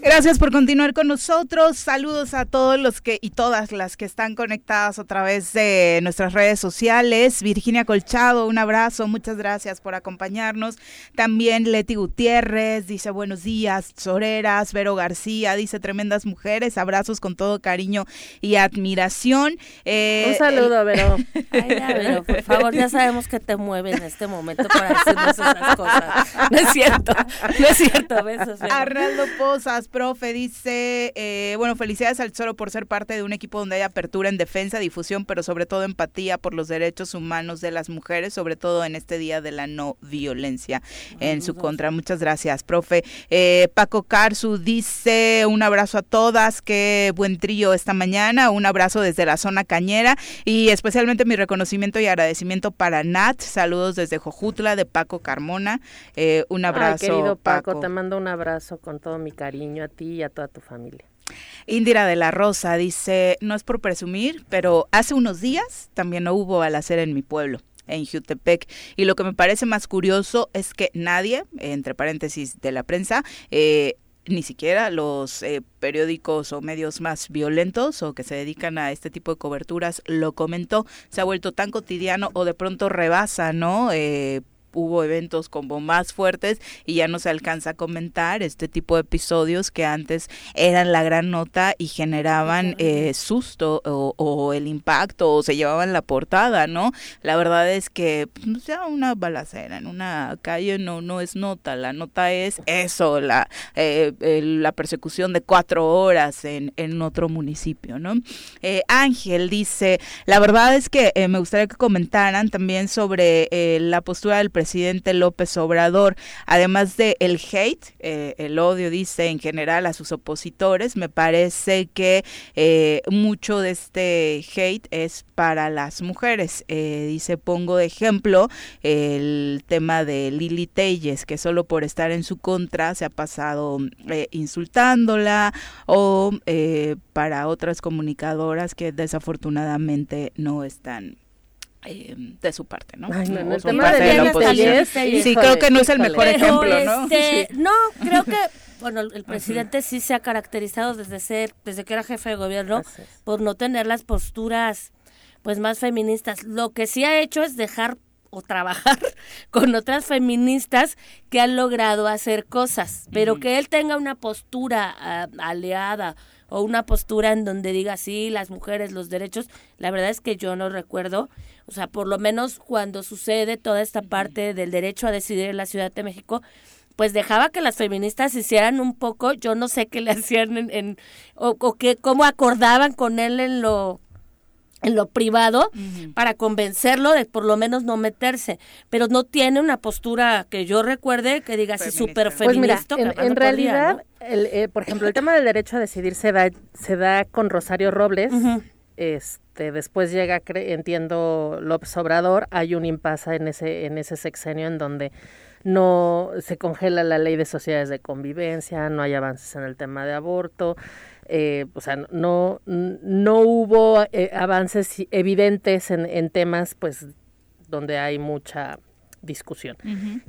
Gracias por continuar con nosotros. Saludos a todos los que y todas las que están conectadas a través de nuestras redes sociales. Virginia Colchado, un abrazo, muchas gracias por acompañarnos. También Leti Gutiérrez dice buenos días, Soreras, Vero García dice tremendas mujeres, abrazos con todo cariño y admiración. Eh, Un saludo, Vero. Ay, ya, pero por favor, ya sabemos que te mueve en este momento para decirnos esas cosas. No es cierto, no es cierto, besos. Vero. Arnaldo Profe, dice, eh, bueno, felicidades al Choro por ser parte de un equipo donde hay apertura en defensa, difusión, pero sobre todo empatía por los derechos humanos de las mujeres, sobre todo en este día de la no violencia en su contra. Muchas gracias, profe. Eh, Paco Carzu dice, un abrazo a todas, qué buen trío esta mañana, un abrazo desde la zona cañera y especialmente mi reconocimiento y agradecimiento para Nat, saludos desde Jojutla de Paco Carmona, Eh, un abrazo. Ay, querido Paco, te mando un abrazo con todo mi cariño a ti y a toda tu familia. Indira de la Rosa dice, no es por presumir, pero hace unos días también no hubo balacera en mi pueblo en Jutepec. Y lo que me parece más curioso es que nadie, entre paréntesis de la prensa, eh, ni siquiera los eh, periódicos o medios más violentos o que se dedican a este tipo de coberturas lo comentó. Se ha vuelto tan cotidiano o de pronto rebasa, ¿no? Eh, hubo eventos como más fuertes y ya no se alcanza a comentar este tipo de episodios que antes eran la gran nota y generaban eh, susto o, o el impacto o se llevaban la portada, ¿no? La verdad es que pues, ya una balacera en una calle no no es nota, la nota es eso, la eh, la persecución de cuatro horas en, en otro municipio, ¿no? Eh, Ángel dice, la verdad es que me gustaría que comentaran también sobre la postura del presidente López Obrador, además de el hate, eh, el odio, dice en general a sus opositores, me parece que eh, mucho de este hate es para las mujeres. Eh, dice, pongo de ejemplo el tema de Lili Telles, que solo por estar en su contra se ha pasado eh, insultándola, o para otras comunicadoras que desafortunadamente no están eh, de su parte, ¿no? Ay, el tema de la Sí, creo que no es el mejor Pero, ejemplo, ¿no? este, no, creo que, bueno, el presidente sí se ha caracterizado desde ser, desde que era jefe de gobierno, Así por no tener las posturas, pues, más feministas. Lo que sí ha hecho es dejar o trabajar con otras feministas que han logrado hacer cosas, pero que él tenga una postura ah, aliada o una postura en donde diga sí, las mujeres, los derechos, la verdad es que yo no recuerdo, o sea, por lo menos cuando sucede toda esta parte del derecho a decidir en la Ciudad de México, pues dejaba que las feministas hicieran un poco, yo no sé qué le hacían en, en- o, o que cómo acordaban con él en lo en lo privado para convencerlo de por lo menos no meterse, pero no tiene una postura que yo recuerde que diga así Feminista. súper Pues mira, feminista. en, realidad, ¿no? el, eh, por ejemplo, el tema del derecho a decidir se da, se da con Rosario Robles. Este, después llega, entiendo, López Obrador. Hay un impasse en ese, en ese sexenio en donde no se congela la ley de sociedades de convivencia, no hay avances en el tema de aborto. eh, o sea, no, no hubo eh, avances evidentes en, en temas, pues, donde hay mucha discusión.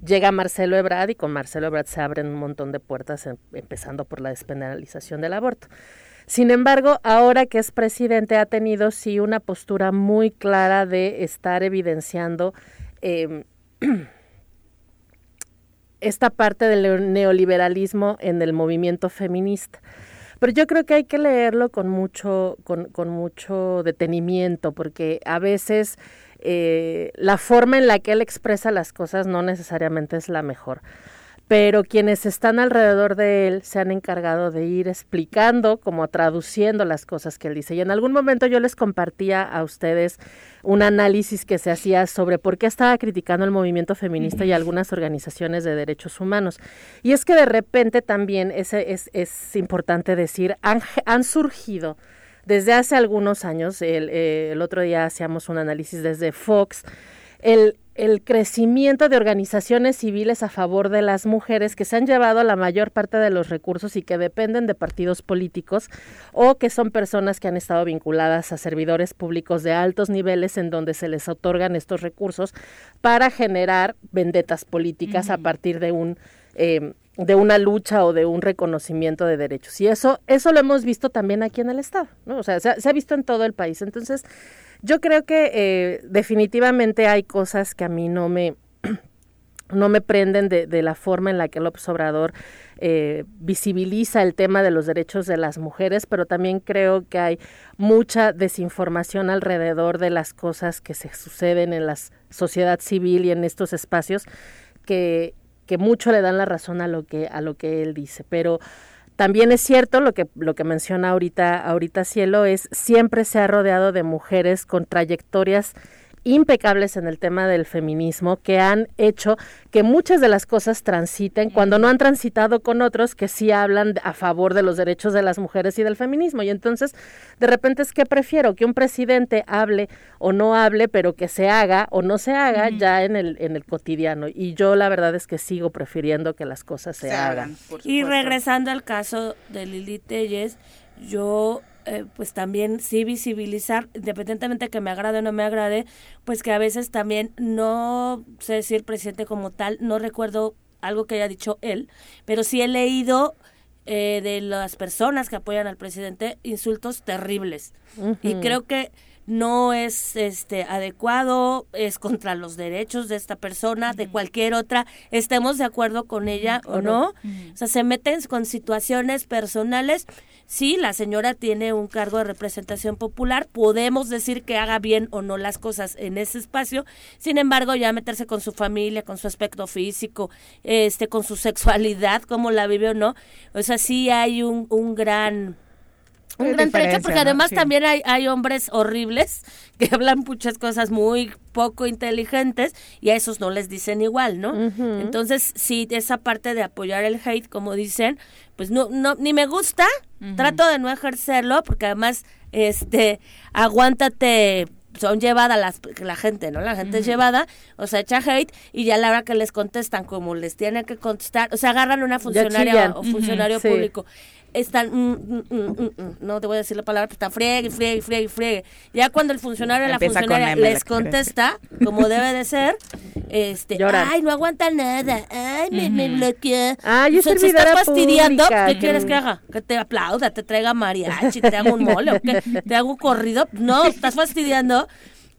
Llega Marcelo Ebrard y con Marcelo Ebrard se abren un montón de puertas, em- empezando por la despenalización del aborto. Sin embargo, ahora que es presidente ha tenido sí una postura muy clara de estar evidenciando em, esta parte del neo- neoliberalismo en el movimiento feminista. Pero yo creo que hay que leerlo con mucho, con, con mucho detenimiento, porque a veces eh, la forma en la que él expresa las cosas no necesariamente es la mejor. Pero quienes están alrededor de él se han encargado de ir explicando, como traduciendo las cosas que él dice. Y en algún momento yo les compartía a ustedes un análisis que se hacía sobre por qué estaba criticando el movimiento feminista y algunas organizaciones de derechos humanos. Y es que de repente también ese es, es importante decir, han, han surgido desde hace algunos años, el, eh, el otro día hacíamos un análisis desde Fox, el, el crecimiento de organizaciones civiles a favor de las mujeres que se han llevado la mayor parte de los recursos y que dependen de partidos políticos o que son personas que han estado vinculadas a servidores públicos de altos niveles en donde se les otorgan estos recursos para generar vendetas políticas a partir de un eh, de una lucha o de un reconocimiento de derechos. Y eso, eso lo hemos visto también aquí en el Estado, ¿no? O sea, se ha, se ha visto en todo el país. Entonces, yo creo que eh, definitivamente hay cosas que a mí no me, no me prenden de, la forma en la que López Obrador eh, visibiliza el tema de los derechos de las mujeres, pero también creo que hay mucha desinformación alrededor de las cosas que se suceden en la sociedad civil y en estos espacios que, que mucho le dan la razón a lo que, a lo que él dice. Pero también es cierto lo que, lo que menciona ahorita, ahorita Cielo, es siempre se ha rodeado de mujeres con trayectorias impecables en el tema del feminismo que han hecho que muchas de las cosas transiten cuando no han transitado con otros que sí hablan a favor de los derechos de las mujeres y del feminismo. Y entonces, de repente es que prefiero que un presidente hable o no hable, pero que se haga o no se haga ya en el, en el cotidiano. Y yo la verdad es que sigo prefiriendo que las cosas se, Se hagan. hagan, Y regresando al caso de Lili Telles, yo eh, pues también sí visibilizar, independientemente de que me agrade o no me agrade, pues que a veces también no sé el presidente como tal, no recuerdo algo que haya dicho él, pero sí he leído eh, de las personas que apoyan al presidente insultos terribles. Y creo que no es este adecuado, es contra los derechos de esta persona, de cualquier otra, estemos de acuerdo con ella o no. O sea, se meten con situaciones personales. Sí, la señora tiene un cargo de representación popular, podemos decir que haga bien o no las cosas en ese espacio. Sin embargo, ya meterse con su familia, con su aspecto físico, este con su sexualidad, cómo la vive o no. O sea, sí hay un, un gran un gran trecho porque ¿no? además Sí. también hay, hay hombres horribles que hablan muchas cosas muy poco inteligentes y a esos no les dicen igual, ¿no? Entonces, sí, esa parte de apoyar el hate, como dicen, pues no, no, ni me gusta, trato de no ejercerlo porque además, este, aguántate son llevada las, la gente, ¿no? La gente es llevada, o sea, echa hate y ya a la hora que les contestan como les tienen que contestar, o sea, agarran una funcionaria o funcionario sí. público están, mm, mm, mm, mm, mm, no te voy a decir la palabra, pero están friegue, friegue, friegue, friegue. Ya cuando el funcionario o la con funcionaria les contesta, como debe de ser, este, Lloran. ay, no aguanta nada, ay, me, me bloqueó. Ay, es se, se está fastidiando, pública, ¿qué quieres que haga? Que te aplauda, te traiga mariachi, te haga un mole, o que te haga un corrido. No, estás fastidiando.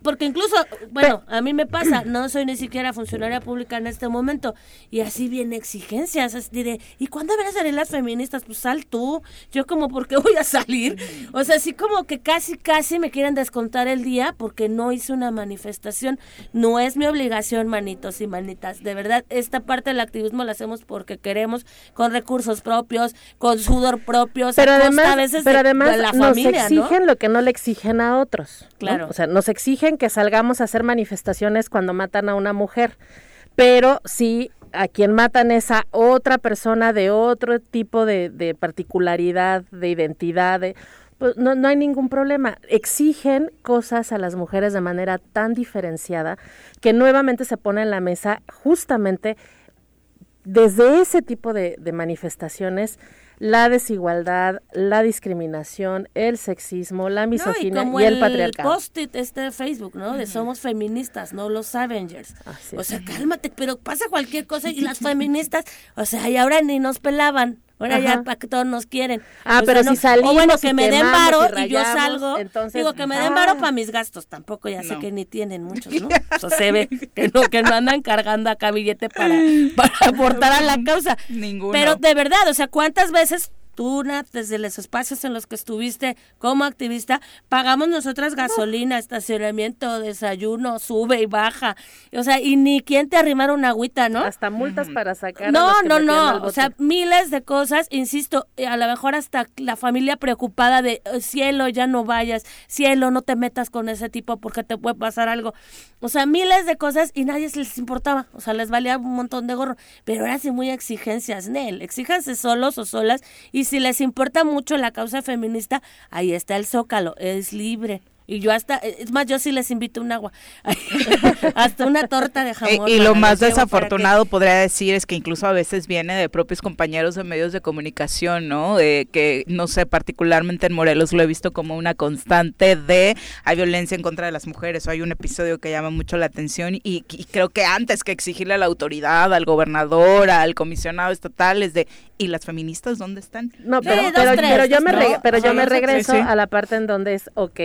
Porque incluso, bueno, a mí me pasa, no soy ni siquiera funcionaria pública en este momento, y así viene exigencias, así de, ¿y cuándo van a salir las feministas? Pues sal tú, yo como, ¿por qué voy a salir? O sea, así como que casi, casi me quieren descontar el día porque no hice una manifestación. No es mi obligación, manitos y manitas, de verdad, esta parte del activismo la hacemos porque queremos, con recursos propios, con sudor propio, pero además, a veces pero de- además de la nos exigen lo que no le exigen a otros. ¿no? Claro. O sea, nos exigen que salgamos a hacer manifestaciones cuando matan a una mujer, pero si a quien matan es a otra persona de otro tipo de, particularidad, de identidad, de- pues no, no hay ningún problema. Exigen cosas a las mujeres de manera tan diferenciada que nuevamente se pone en la mesa justamente desde ese tipo de manifestaciones la desigualdad, la discriminación, el sexismo, la No, y misoginia y el, patriarcado. post-it este de Facebook, ¿no? De somos feministas, no los Avengers. Así o es. sea, cálmate, pero pasa cualquier cosa y las feministas, o sea, y ahora ni nos pelaban. Ahora ya para que todos nos quieren. Ah, O pero sea, si salimos O bueno, que me den varo y y, yo salgo. entonces, digo, que me den ah. varo para mis gastos. Tampoco ya sé No. que ni tienen muchos, ¿no? O sea, se ve que no, que no andan cargando acá billete para, para aportar a la causa. Ninguno. Pero de verdad, o sea, ¿cuántas veces desde los espacios en los que estuviste como activista, pagamos nosotras gasolina, estacionamiento, desayuno, sube y baja? O sea, y ni quién te arrimara una agüita, ¿no? Hasta multas para sacar. a No, los que no, al no, o sea, miles de cosas, insisto, eh, a lo mejor hasta la familia preocupada de "Eh, cielo, ya no vayas, cielo, no te metas con ese tipo porque te puede pasar algo. O sea, miles de cosas y nadie se les importaba, o sea, les valía un montón de gorro, pero ahora sí muy exigencias, Nel, exíjanse solos o solas y si les importa mucho la causa feminista, ahí está el Zócalo, es libre. Y yo hasta, eh, es más, yo sí les invito un agua. hasta una torta de Eh, jamón. y lo más que- desafortunado podría decir es que incluso a veces viene de propios compañeros de medios de comunicación, ¿no? Eh, que no sé, particularmente en Morelos lo he visto como una constante de hay violencia en contra de las mujeres o hay un episodio que llama mucho la atención y, y creo que antes que exigirle a la autoridad, al gobernador, al comisionado estatal es de ¿y las feministas dónde están? No, Sí, pero, dos, pero, tres, pero yo me, ¿no? pero yo me sí, regreso sí. a la parte en donde es, ok,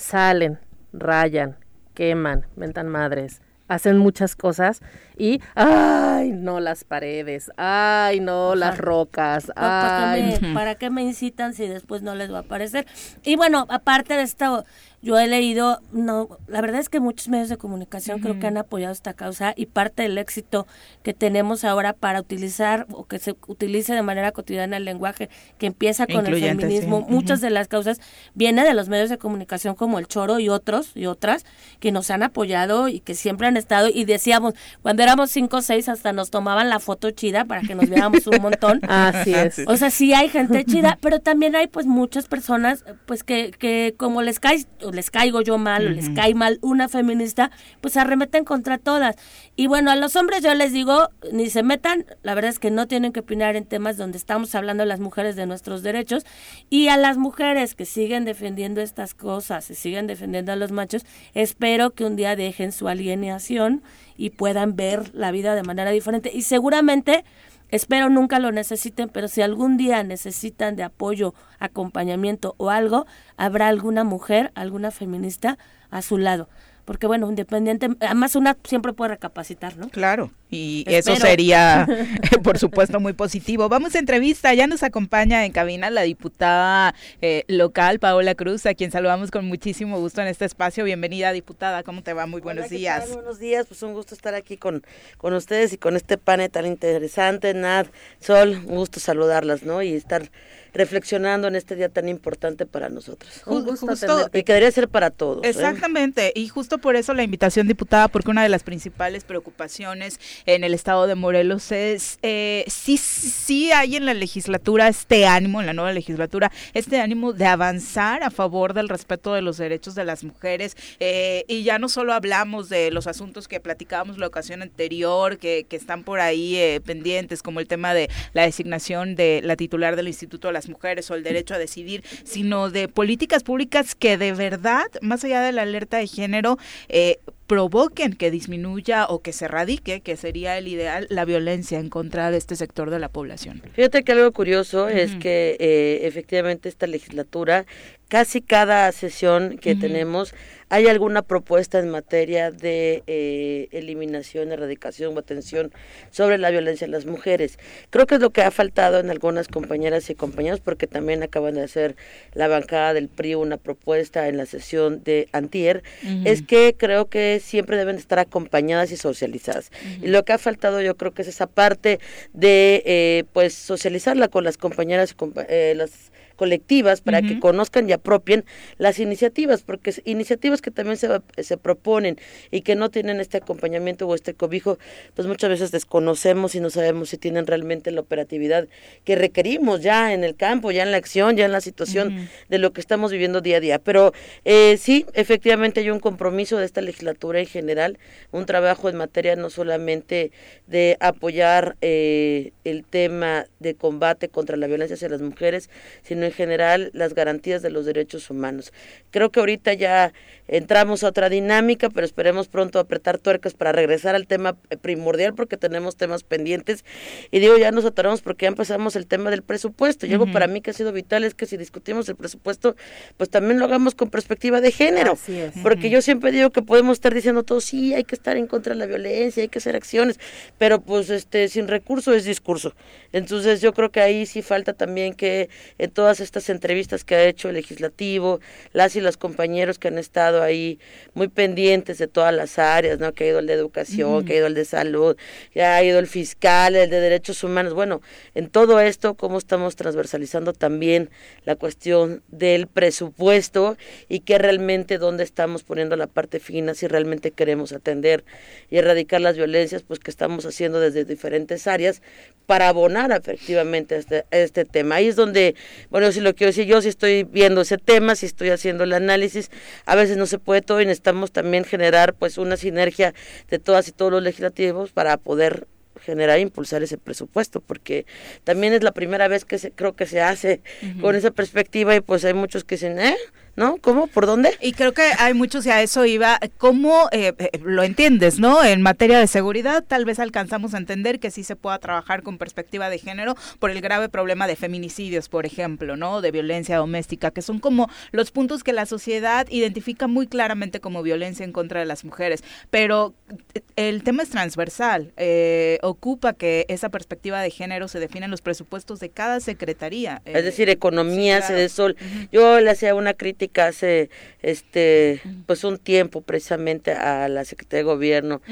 salen, rayan, queman, mentan madres, hacen muchas cosas y, ay, no las paredes, ay, no las rocas, No, ¿para, ay. qué me, ¿Para qué me incitan si después no les va a aparecer? Y bueno, aparte de esto, yo he leído, no, la verdad es que muchos medios de comunicación creo que han apoyado esta causa y parte del éxito que tenemos ahora para utilizar o que se utilice de manera cotidiana el lenguaje que empieza con el feminismo, sí. muchas de las causas viene de los medios de comunicación como el Choro y otros y otras que nos han apoyado y que siempre han estado y decíamos, cuando éramos cinco o seis hasta nos tomaban la foto chida para que nos viéramos un montón. Así es. O sea, sí hay gente chida, pero también hay pues muchas personas pues que, que como les cae, o les caigo yo mal, o les cae mal una feminista, pues arremeten contra todas. Y bueno, a los hombres yo les digo, ni se metan, la verdad es que no tienen que opinar en temas donde estamos hablando las mujeres de nuestros derechos. Y a las mujeres que siguen defendiendo estas cosas y siguen defendiendo a los machos, espero que un día dejen su alienación y puedan ver la vida de manera diferente. Y seguramente Espero nunca lo necesiten, pero si algún día necesitan de apoyo, acompañamiento o algo, habrá alguna mujer, alguna feminista a su lado. Porque bueno, independiente, además una siempre puede recapacitar, ¿no? Claro, y Espero. eso sería, por supuesto, muy positivo. Vamos a entrevista, ya nos acompaña en cabina la diputada eh, local, Paola Cruz, a quien saludamos con muchísimo gusto en este espacio. Bienvenida, diputada, ¿cómo te va? Muy buenos Hola, ¿qué días. tal? Buenos días, pues un gusto estar aquí con, con ustedes y con este panel tan interesante. Nad, Sol, un gusto saludarlas, ¿no? Y estar reflexionando en este día tan importante para nosotros. Un gusto Justo- atenderte. Y que debería ser para todos. ¿eh? Exactamente, y justo por eso la invitación, diputada, porque una de las principales preocupaciones en el estado de Morelos es eh, sí, sí hay en la legislatura este ánimo, en la nueva legislatura, este ánimo de avanzar a favor del respeto de los derechos de las mujeres. eh, y ya no solo hablamos de los asuntos que platicábamos la ocasión anterior, que, que están por ahí eh, pendientes, como el tema de la designación de la titular del Instituto de las Mujeres o el derecho a decidir, sino de políticas públicas que de verdad, más allá de la alerta de género, eh, provoquen que disminuya o que se erradique, que sería el ideal, la violencia en contra de este sector de la población. Fíjate que algo curioso es que eh, efectivamente esta legislatura casi cada sesión que tenemos hay alguna propuesta en materia de eh, eliminación, erradicación o atención sobre la violencia en las mujeres. Creo que es lo que ha faltado en algunas compañeras y compañeros, porque también acaban de hacer la bancada del PRI una propuesta en la sesión de Antier, es que creo que siempre deben estar acompañadas y socializadas. Y lo que ha faltado yo creo que es esa parte de eh, pues socializarla con las compañeras eh, las colectivas para que conozcan y apropien las iniciativas, porque iniciativas que también se, se proponen y que no tienen este acompañamiento o este cobijo, pues muchas veces desconocemos y no sabemos si tienen realmente la operatividad que requerimos ya en el campo, ya en la acción, ya en la situación de lo que estamos viviendo día a día. Pero eh, sí, efectivamente hay un compromiso de esta legislatura en general, un trabajo en materia no solamente de apoyar eh, el tema de combate contra la violencia hacia las mujeres, sino en general las garantías de los derechos humanos. Creo que ahorita ya entramos a otra dinámica, pero esperemos pronto apretar tuercas para regresar al tema eh, primordial porque tenemos temas pendientes. Y digo, ya nos atoramos porque ya empezamos el tema del presupuesto. Y algo para mí que ha sido vital es que si discutimos el presupuesto, pues también lo hagamos con perspectiva de género. Así es. Porque yo siempre digo que podemos estar diciendo todos, sí, hay que estar en contra de la violencia, hay que hacer acciones, pero pues este sin recurso es discurso. Entonces yo creo que ahí sí falta también que en todas estas entrevistas que ha hecho el legislativo, las y los compañeros que han estado ahí muy pendientes de todas las áreas, ¿no? Que ha ido el de educación, que ha ido el de salud, que ha ido el fiscal, el de derechos humanos. Bueno, en todo esto, cómo estamos transversalizando también la cuestión del presupuesto y que realmente dónde estamos poniendo la parte fina, si realmente queremos atender y erradicar las violencias, pues que estamos haciendo desde diferentes áreas para abonar efectivamente a este, a este tema. Ahí es donde, bueno, si lo quiero decir, yo si estoy viendo ese tema, si estoy haciendo el análisis, a veces no se puede todo y necesitamos también generar pues una sinergia de todas y todos los legislativos para poder generar e impulsar ese presupuesto, porque también es la primera vez que se, creo que se hace con esa perspectiva y pues hay muchos que dicen, ¿eh? ¿No? ¿Cómo? ¿Por dónde? Y creo que hay muchos y a eso iba. ¿Cómo eh, eh, lo entiendes, no? En materia de seguridad, tal vez alcanzamos a entender que sí se pueda trabajar con perspectiva de género por el grave problema de feminicidios, por ejemplo, ¿no? De violencia doméstica, que son como los puntos que la sociedad identifica muy claramente como violencia en contra de las mujeres. Pero eh, el tema es transversal. eh, ocupa que esa perspectiva de género se define en los presupuestos de cada secretaría. eh, es decir, economía, sí, se claro. de sol. Yo le hacía una crítica hace este pues un tiempo precisamente a la Secretaría de Gobierno.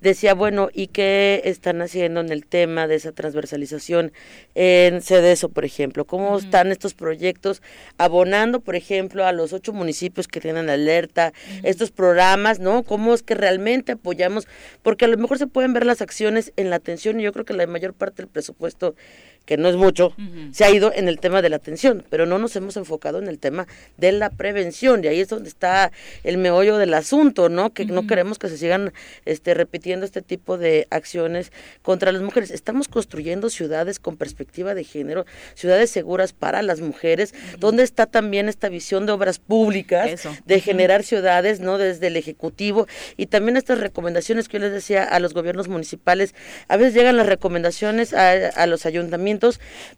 Decía, bueno, ¿y qué están haciendo en el tema de esa transversalización en CEDESO, por ejemplo? ¿Cómo están estos proyectos abonando, por ejemplo, a los ocho municipios que tienen alerta, estos programas, ¿no? ¿Cómo es que realmente apoyamos? Porque a lo mejor se pueden ver las acciones en la atención y yo creo que la mayor parte del presupuesto que no es mucho, se ha ido en el tema de la atención, pero no nos hemos enfocado en el tema de la prevención, y ahí es donde está el meollo del asunto, ¿no? Que no queremos que se sigan este, repitiendo este tipo de acciones contra las mujeres. Estamos construyendo ciudades con perspectiva de género, ciudades seguras para las mujeres, donde está también esta visión de obras públicas, Eso. de generar ciudades, ¿no? Desde el Ejecutivo, y también estas recomendaciones que yo les decía a los gobiernos municipales, a veces llegan las recomendaciones a, a los ayuntamientos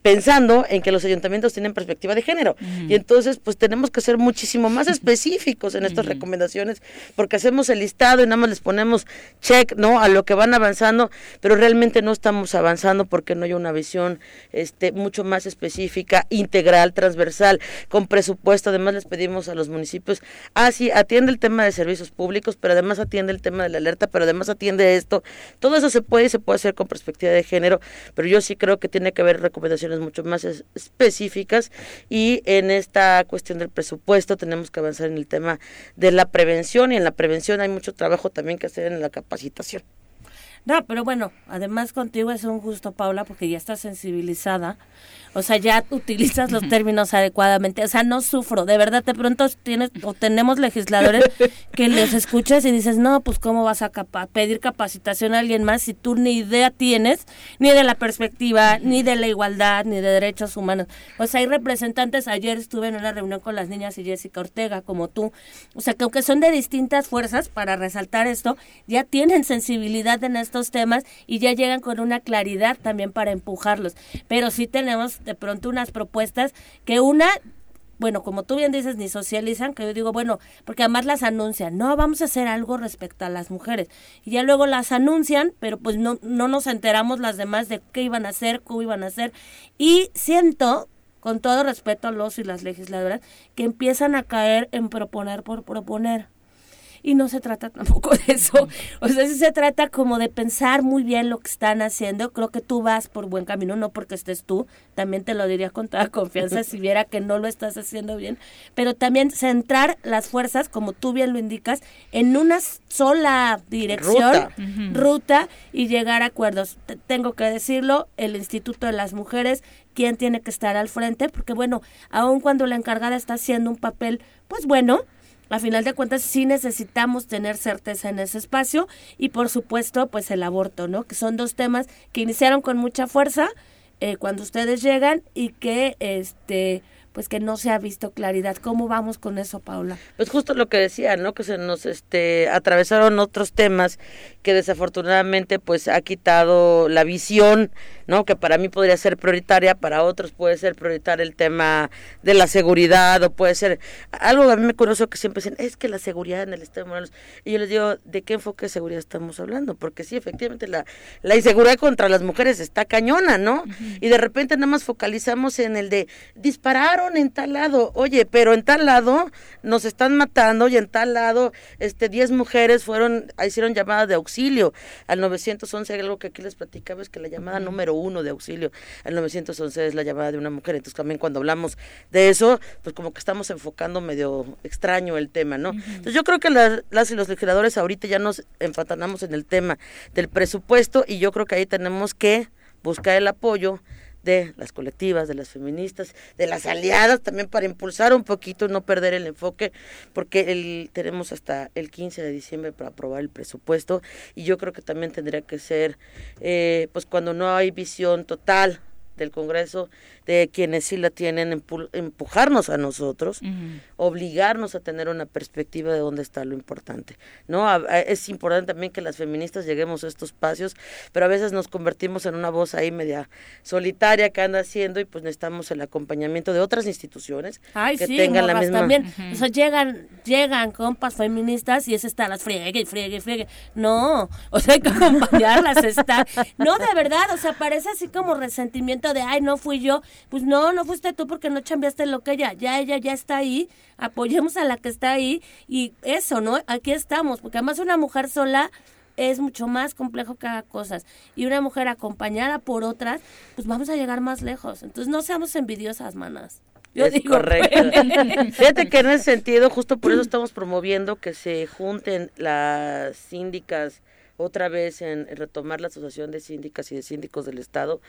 pensando en que los ayuntamientos tienen perspectiva de género. Y entonces, pues tenemos que ser muchísimo más específicos en estas recomendaciones, porque hacemos el listado y nada más les ponemos check, ¿no? A lo que van avanzando, pero realmente no estamos avanzando porque no hay una visión este mucho más específica, integral, transversal, con presupuesto. Además, les pedimos a los municipios, ah, sí, atiende el tema de servicios públicos, pero además atiende el tema de la alerta, pero además atiende esto. Todo eso se puede y se puede hacer con perspectiva de género, pero yo sí creo que tiene que haber recomendaciones mucho más es- específicas y en esta cuestión del presupuesto tenemos que avanzar en el tema de la prevención y en la prevención hay mucho trabajo también que hacer en la capacitación. No, pero bueno, además contigo es un gusto, Paula, porque ya estás sensibilizada. O sea, ya utilizas los términos adecuadamente. O sea, no sufro. De verdad, de pronto tienes o tenemos legisladores que les escuchas y dices, no, pues cómo vas a capa- pedir capacitación a alguien más si tú ni idea tienes, ni de la perspectiva, ni de la igualdad, ni de derechos humanos. O sea, hay representantes. Ayer estuve en una reunión con las niñas y Jessica Ortega, como tú. O sea, que aunque son de distintas fuerzas, para resaltar esto, ya tienen sensibilidad en estos temas y ya llegan con una claridad también para empujarlos. Pero sí tenemos de pronto unas propuestas que una bueno, como tú bien dices, ni socializan, que yo digo, bueno, porque además las anuncian, no, vamos a hacer algo respecto a las mujeres. Y ya luego las anuncian, pero pues no, no nos enteramos las demás de qué iban a hacer, cómo iban a hacer. Y siento, con todo respeto a los y las legisladoras, que empiezan a caer en proponer por proponer y no se trata tampoco de eso. O sea, sí se trata como de pensar muy bien lo que están haciendo. Creo que tú vas por buen camino, no porque estés tú, también te lo diría con toda confianza si viera que no lo estás haciendo bien, pero también centrar las fuerzas, como tú bien lo indicas, en una sola dirección, Ruta. ruta y llegar a acuerdos. Te- tengo que decirlo, el Instituto de las Mujeres, quién tiene que estar al frente, porque bueno, aun cuando la encargada está haciendo un papel, pues bueno, a final de cuentas sí necesitamos tener certeza en ese espacio y por supuesto pues el aborto, ¿no? Que son dos temas que iniciaron con mucha fuerza eh, cuando ustedes llegan y que este pues que no se ha visto claridad. ¿Cómo vamos con eso, Paula? Pues justo lo que decía, ¿no? Que se nos este atravesaron otros temas que desafortunadamente pues ha quitado la visión, ¿no? Que para mí podría ser prioritaria, para otros puede ser prioritario el tema de la seguridad o puede ser algo a mí me curioso que siempre dicen, es que la seguridad en el Estado de Morelos. Y yo les digo, ¿de qué enfoque de seguridad estamos hablando? Porque sí, efectivamente la, la inseguridad contra las mujeres está cañona, ¿no? Y de repente nada más focalizamos en el de dispararon en tal lado, oye, pero en tal lado nos están matando y en tal lado este 10 mujeres fueron hicieron llamada de auxilio. Al 911, algo que aquí les platicaba es que la llamada número uno de auxilio al 911 es la llamada de una mujer, entonces también cuando hablamos de eso, pues como que estamos enfocando medio extraño el tema, ¿no? Entonces yo creo que las, las y los legisladores ahorita ya nos empatanamos en el tema del presupuesto y yo creo que ahí tenemos que buscar el apoyo de las colectivas, de las feministas, de las aliadas, también para impulsar un poquito no perder el enfoque, porque el, tenemos hasta el 15 de diciembre para aprobar el presupuesto y yo creo que también tendría que ser, eh, pues cuando no hay visión total del Congreso, de quienes sí la tienen, empu- empujarnos a nosotros, obligarnos a tener una perspectiva de dónde está lo importante. ¿no? A- a- es importante también que las feministas lleguemos a estos espacios, pero a veces nos convertimos en una voz ahí media solitaria que anda haciendo y pues necesitamos el acompañamiento de otras instituciones Ay, que sí, tengan la misma... también. O sea, llegan, llegan compas feministas y es estar las friegue y friegue y friegue. No, o sea, hay que acompañarlas, está. No, de verdad, o sea, parece así como resentimiento de, ay, no fui yo. Pues no, no fuiste tú porque no chambeaste lo que ella. Ya ella ya está ahí, apoyemos a la que está ahí y eso, ¿no? Aquí estamos, porque además una mujer sola es mucho más complejo que haga cosas. Y una mujer acompañada por otras, pues vamos a llegar más lejos. Entonces no seamos envidiosas, manas. Yo es digo, correcto. Fíjate que en ese sentido, justo por eso estamos promoviendo que se junten las síndicas otra vez en, en retomar la asociación de síndicas y de síndicos del Estado,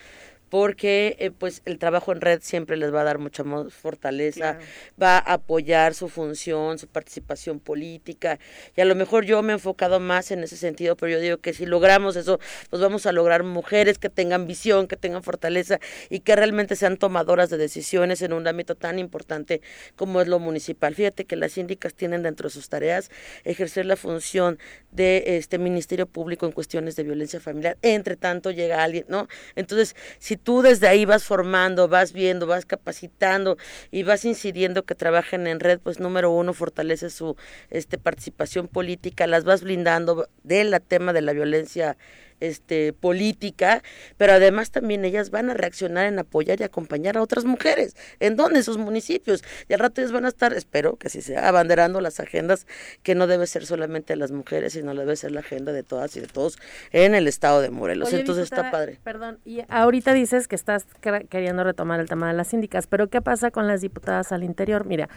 porque eh, pues el trabajo en red siempre les va a dar mucha más fortaleza, va a apoyar su función, su participación política, y a lo mejor yo me he enfocado más en ese sentido, pero yo digo que si logramos eso, pues vamos a lograr mujeres que tengan visión, que tengan fortaleza y que realmente sean tomadoras de decisiones en un ámbito tan importante como es lo municipal. Fíjate que las síndicas tienen dentro de sus tareas ejercer la función de este Ministerio Público en cuestiones de violencia familiar. Entre tanto llega alguien, ¿no? Entonces, si tú desde ahí vas formando, vas viendo, vas capacitando y vas incidiendo que trabajen en red, pues número uno, fortalece su este, participación política, las vas blindando del tema de la violencia este política, pero además también ellas van a reaccionar en apoyar y acompañar a otras mujeres. ¿En dónde? En sus municipios. Y al rato ellas van a estar, espero que así sea, abanderando las agendas que no debe ser solamente de las mujeres, sino debe ser la agenda de todas y de todos en el estado de Morelos. Oye, Entonces está padre. Perdón, y ahorita dices que estás quer- queriendo retomar el tema de las síndicas, pero ¿qué pasa con las diputadas al interior? Mira,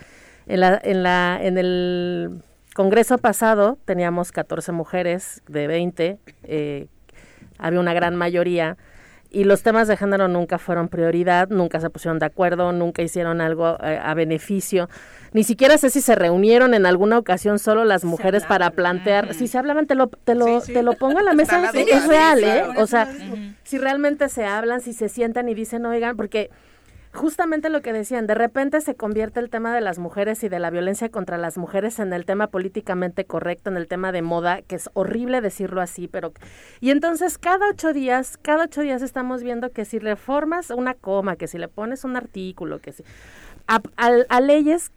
en la, en la, en el Congreso pasado teníamos 14 mujeres de 20, eh, había una gran mayoría. Y los temas de género nunca fueron prioridad, nunca se pusieron de acuerdo, nunca hicieron algo eh, a beneficio. Ni siquiera sé si se reunieron en alguna ocasión solo las mujeres para plantear. Si se hablaban, te lo, te lo, te lo pongo en la mesa, la es, duda, es sí, real, claro. ¿eh? O sea, si realmente se hablan, si se sientan y dicen, oigan, porque justamente lo que decían, de repente se convierte el tema de las mujeres y de la violencia contra las mujeres en el tema políticamente correcto, en el tema de moda, que es horrible decirlo así, pero... Y entonces cada ocho días, cada ocho días estamos viendo que si reformas una coma, que si le pones un artículo, que si... a, a- leyes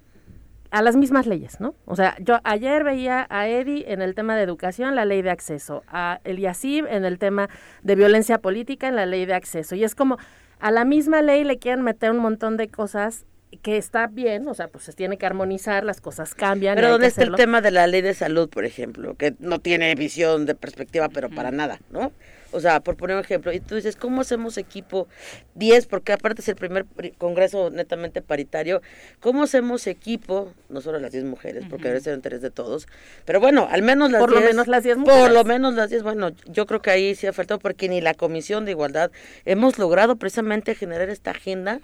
a las mismas leyes, ¿no? O sea, yo ayer veía a Eddie en el tema de educación, la ley de acceso, a Eliasib en el tema de violencia política, en la ley de acceso. Y es como, a la misma ley le quieren meter un montón de cosas que está bien, o sea, pues se tiene que armonizar, las cosas cambian. Pero ¿dónde está el tema de la ley de salud, por ejemplo? Que no tiene visión de perspectiva, pero para nada, ¿no? O sea, por poner un ejemplo, y tú dices, ¿cómo hacemos equipo 10? Porque aparte es el primer pri- congreso netamente paritario. ¿Cómo hacemos equipo? No solo las 10 mujeres, porque debe ser interés de todos. Pero bueno, al menos las Por lo 10. menos las 10 Por mujeres. lo menos las 10. Bueno, yo creo que ahí sí ha faltado, porque ni la Comisión de Igualdad hemos logrado precisamente generar esta agenda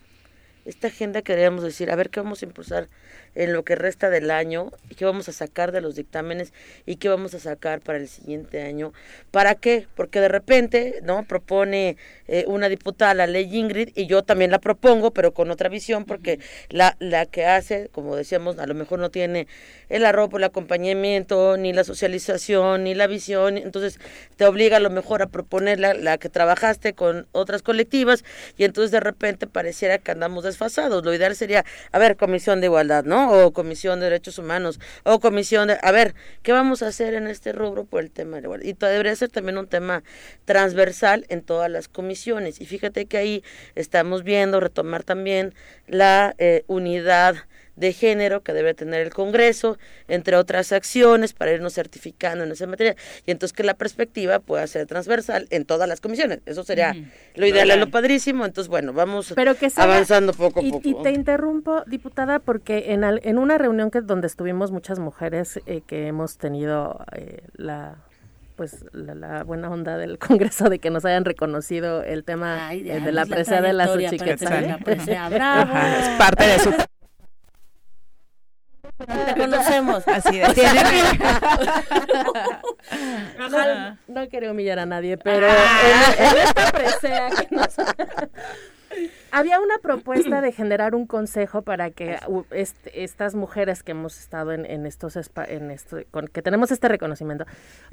esta agenda que deberíamos decir, a ver qué vamos a impulsar en lo que resta del año, qué vamos a sacar de los dictámenes y qué vamos a sacar para el siguiente año. ¿Para qué? Porque de repente, ¿no? Propone eh, una diputada la ley Ingrid y yo también la propongo, pero con otra visión, porque la, la que hace, como decíamos, a lo mejor no tiene el arropo, el acompañamiento, ni la socialización, ni la visión, entonces te obliga a lo mejor a proponer la, la que trabajaste con otras colectivas y entonces de repente pareciera que andamos desfasados. Lo ideal sería, a ver, comisión de igualdad, ¿no? O comisión de derechos humanos, o comisión de, a ver, ¿qué vamos a hacer en este rubro por el tema de la? Y debería ser también un tema transversal en todas las comisiones. Y fíjate que ahí estamos viendo retomar también la eh, unidad de género que debe tener el Congreso, entre otras acciones para irnos certificando en esa materia, y entonces que la perspectiva pueda ser transversal en todas las comisiones. Eso sería lo ideal, es lo padrísimo. Entonces, bueno, vamos pero que sea- avanzando poco a y, poco. y te interrumpo, diputada, porque en, al- en una reunión que donde estuvimos muchas mujeres eh, que hemos tenido eh, la pues la, la buena onda del Congreso de que nos hayan reconocido el tema Ay, eh, ya, de la es presea de la trayectoria para Xochiquetzal. tener la presea. Bravo. Ajá, es parte de su Te conocemos. así de No, no quería humillar a nadie, pero en, en esta presea que nos- Había una propuesta de generar un consejo para que u- est- estas mujeres que hemos estado en, en estos en esto, con, que tenemos este reconocimiento,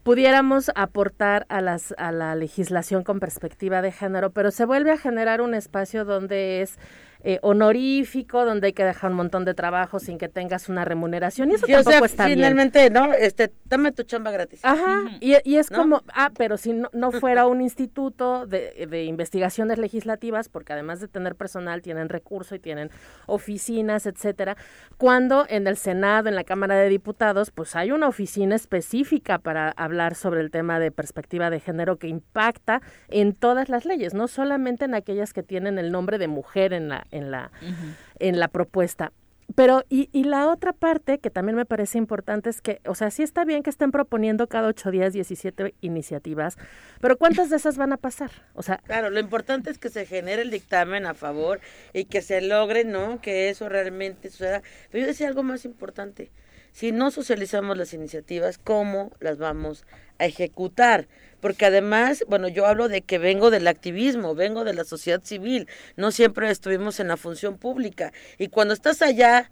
pudiéramos aportar a las a la legislación con perspectiva de género, pero se vuelve a generar un espacio donde es eh, honorífico, donde hay que dejar un montón de trabajo sin que tengas una remuneración y eso Sí, o tampoco sea, está bien. finalmente, ¿no? Este, dame tu chamba gratis. Ajá, y, y es ¿No? como, ah, pero si no, no fuera un instituto de, de investigaciones legislativas, porque además de tener personal, tienen recurso y tienen oficinas, etcétera, cuando en el Senado, en la Cámara de Diputados, pues hay una oficina específica para hablar sobre el tema de perspectiva de género que impacta en todas las leyes, no solamente en aquellas que tienen el nombre de mujer en la, en la, en la propuesta. Pero, y, y la otra parte que también me parece importante es que, o sea, sí está bien que estén proponiendo cada ocho días 17 iniciativas, pero ¿cuántas de esas van a pasar? O sea, Claro, lo importante es que se genere el dictamen a favor y que se logre, ¿no? Que eso realmente suceda. Pero yo decía algo más importante. Si no socializamos las iniciativas, ¿cómo las vamos a ejecutar? Porque además, bueno, yo hablo de que vengo del activismo, vengo de la sociedad civil, no siempre estuvimos en la función pública. Y cuando estás allá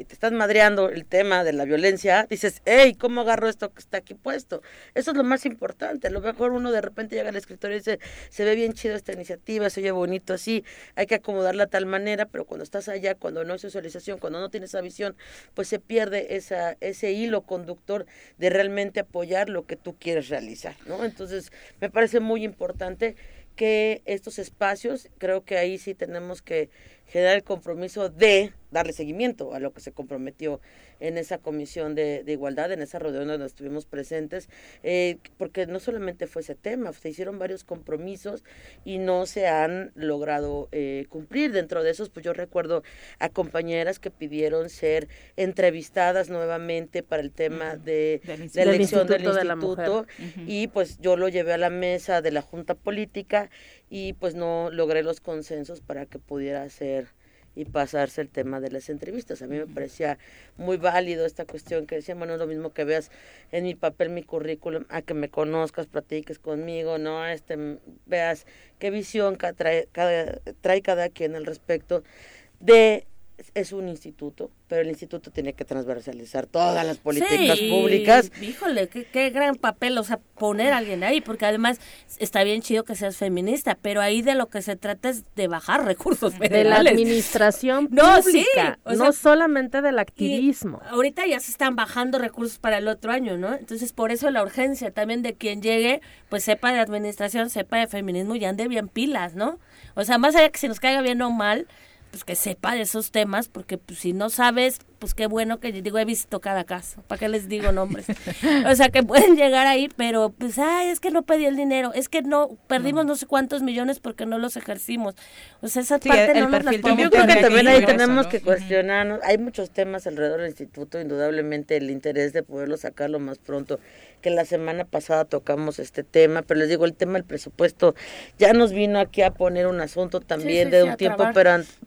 y te estás madreando el tema de la violencia, dices, hey, ¿cómo agarro esto que está aquí puesto? Eso es lo más importante. A lo mejor uno de repente llega al escritorio y dice, se ve bien chido esta iniciativa, se oye bonito así, hay que acomodarla de tal manera, pero cuando estás allá, cuando no hay socialización, cuando no tienes esa visión, pues se pierde esa, ese hilo conductor de realmente apoyar lo que tú quieres realizar, ¿no? Entonces, me parece muy importante que estos espacios, creo que ahí sí tenemos que generar el compromiso de darle seguimiento a lo que se comprometió en esa comisión de, de igualdad, en esa reunión donde estuvimos presentes, eh, porque no solamente fue ese tema, se hicieron varios compromisos y no se han logrado eh, cumplir. Dentro de esos, pues yo recuerdo a compañeras que pidieron ser entrevistadas nuevamente para el tema de, Del. Del elección del Instituto de la y pues yo lo llevé a la mesa de la Junta Política y pues no logré los consensos para que pudiera ser y pasarse el tema de las entrevistas. A mí me parecía muy válido esta cuestión que decían, bueno, es lo mismo que veas en mi papel, mi currículum, a que me conozcas, platiques conmigo, ¿no? Este, veas qué visión trae cada, trae cada quien al respecto de es un instituto, pero el instituto tiene que transversalizar todas las políticas Sí, públicas. Híjole, qué, qué gran papel, o sea, poner a alguien ahí, porque además está bien chido que seas feminista, pero ahí de lo que se trata es de bajar recursos De la federales. administración No, sí, pública, o sea, no solamente del activismo. ahorita ya se están bajando recursos para el otro año, ¿no? Entonces, por eso la urgencia también de quien llegue, pues sepa de administración, sepa de feminismo y ande bien pilas, ¿no? O sea, más allá que se nos caiga bien o mal, pues que sepa de esos temas, porque pues si no sabes, pues qué bueno que digo, he visto cada caso, ¿para qué les digo nombres? o sea, que pueden llegar ahí, pero pues, ay, es que no pedí el dinero, es que no, perdimos no sé cuántos millones porque no los ejercimos. O sea, esa Sí, parte el no nos la Yo creo que también ahí tenemos ¿no? que cuestionarnos. Hay muchos temas alrededor del instituto, indudablemente el interés de poderlo sacar lo más pronto. Que la semana pasada tocamos este tema, pero les digo, el tema del presupuesto ya nos vino aquí a poner un asunto también sí, de sí, un tiempo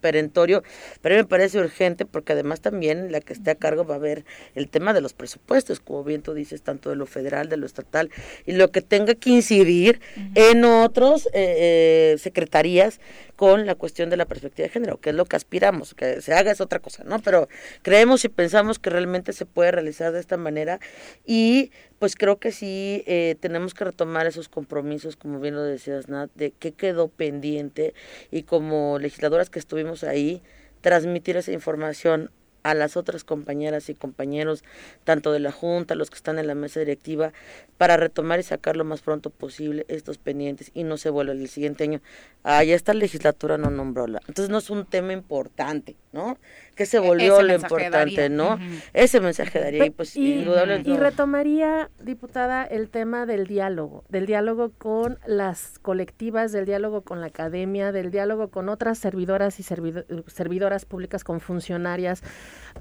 perentorio, pero me parece urgente porque además también la que esté a cargo va a ver el tema de los presupuestos, como bien tú dices, tanto de lo federal, de lo estatal, y lo que tenga que incidir en otros eh, eh, secretarías con la cuestión de la perspectiva de género, que es lo que aspiramos, que se haga es otra cosa, ¿no? Pero creemos y pensamos que realmente se puede realizar de esta manera y pues creo que sí eh, tenemos que retomar esos compromisos, como bien lo decías, Nat, de qué quedó pendiente y como legisladoras que estuvimos ahí, transmitir esa información a las otras compañeras y compañeros, tanto de la Junta, los que están en la mesa directiva, para retomar y sacar lo más pronto posible estos pendientes y no se vuelva el siguiente año. Ah, ya esta legislatura no nombró la. Entonces no es un tema importante, ¿no? Que se E- volvió ese lo mensaje importante, daría. ¿no? Ese mensaje daría y pues y, indudablemente. y retomaría, diputada, el tema del diálogo, del diálogo con las colectivas, del diálogo con la academia, del diálogo con otras servidoras y servido- servidoras públicas, con funcionarias,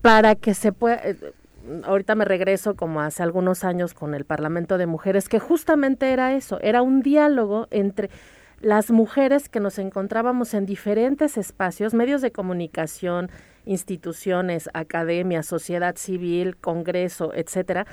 para que se pueda... eh, Ahorita me regreso como hace algunos años con el Parlamento de Mujeres, que justamente era eso, era un diálogo entre las mujeres que nos encontrábamos en diferentes espacios, medios de comunicación, instituciones, academia, sociedad civil, congreso, etcétera,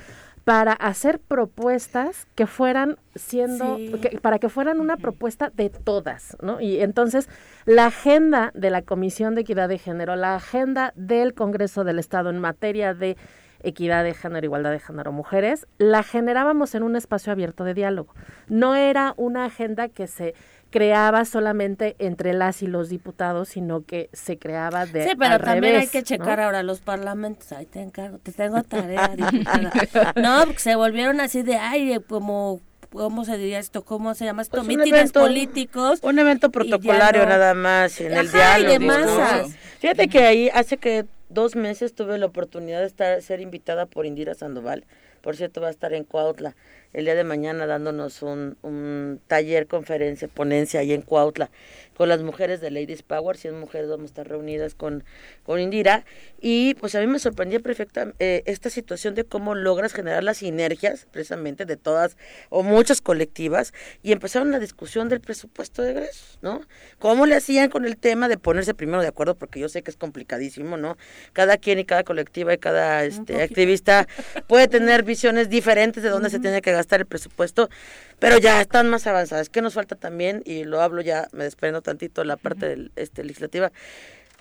para hacer propuestas que fueran siendo, Sí. que- para que fueran una propuesta de todas, ¿no? Y entonces la agenda de la Comisión de Equidad de Género, la agenda del Congreso del Estado en materia de equidad de género, igualdad de género, mujeres, la generábamos en un espacio abierto de diálogo. No era una agenda que se creaba solamente entre las y los diputados, sino que se creaba de Sí, pero al también revés, hay que checar ¿no? ahora los parlamentos. Ahí te encargo, te tengo tarea, diputada. No, porque se volvieron así de, ay, como, ¿cómo se diría esto? ¿Cómo se llama esto? Pues un Mítines evento- políticos. Un evento protocolario no. nada más, en el Ajá, y diálogo. de ¿no? masas. Fíjate que ahí hace que dos meses tuve la oportunidad de estar ser invitada por Indira Sandoval. Por cierto, va a estar en Cuautla el día de mañana dándonos un, un taller, conferencia, ponencia ahí en Cuautla con las mujeres de Ladies Power. 100 mujeres vamos a estar reunidas con, con Indira. Y pues a mí me sorprendía perfecta eh, esta situación de cómo logras generar las sinergias precisamente de todas o muchas colectivas y empezaron la discusión del presupuesto de egresos, ¿no? ¿Cómo le hacían con el tema de ponerse primero de acuerdo? Porque yo sé que es complicadísimo, ¿no? Cada quien y cada colectiva y cada este, activista puede tener visiones diferentes de dónde se tiene que gastar el presupuesto, pero ya están más avanzadas. ¿Qué nos falta también? Y lo hablo ya, me desprendo tantito de la parte del, este, legislativa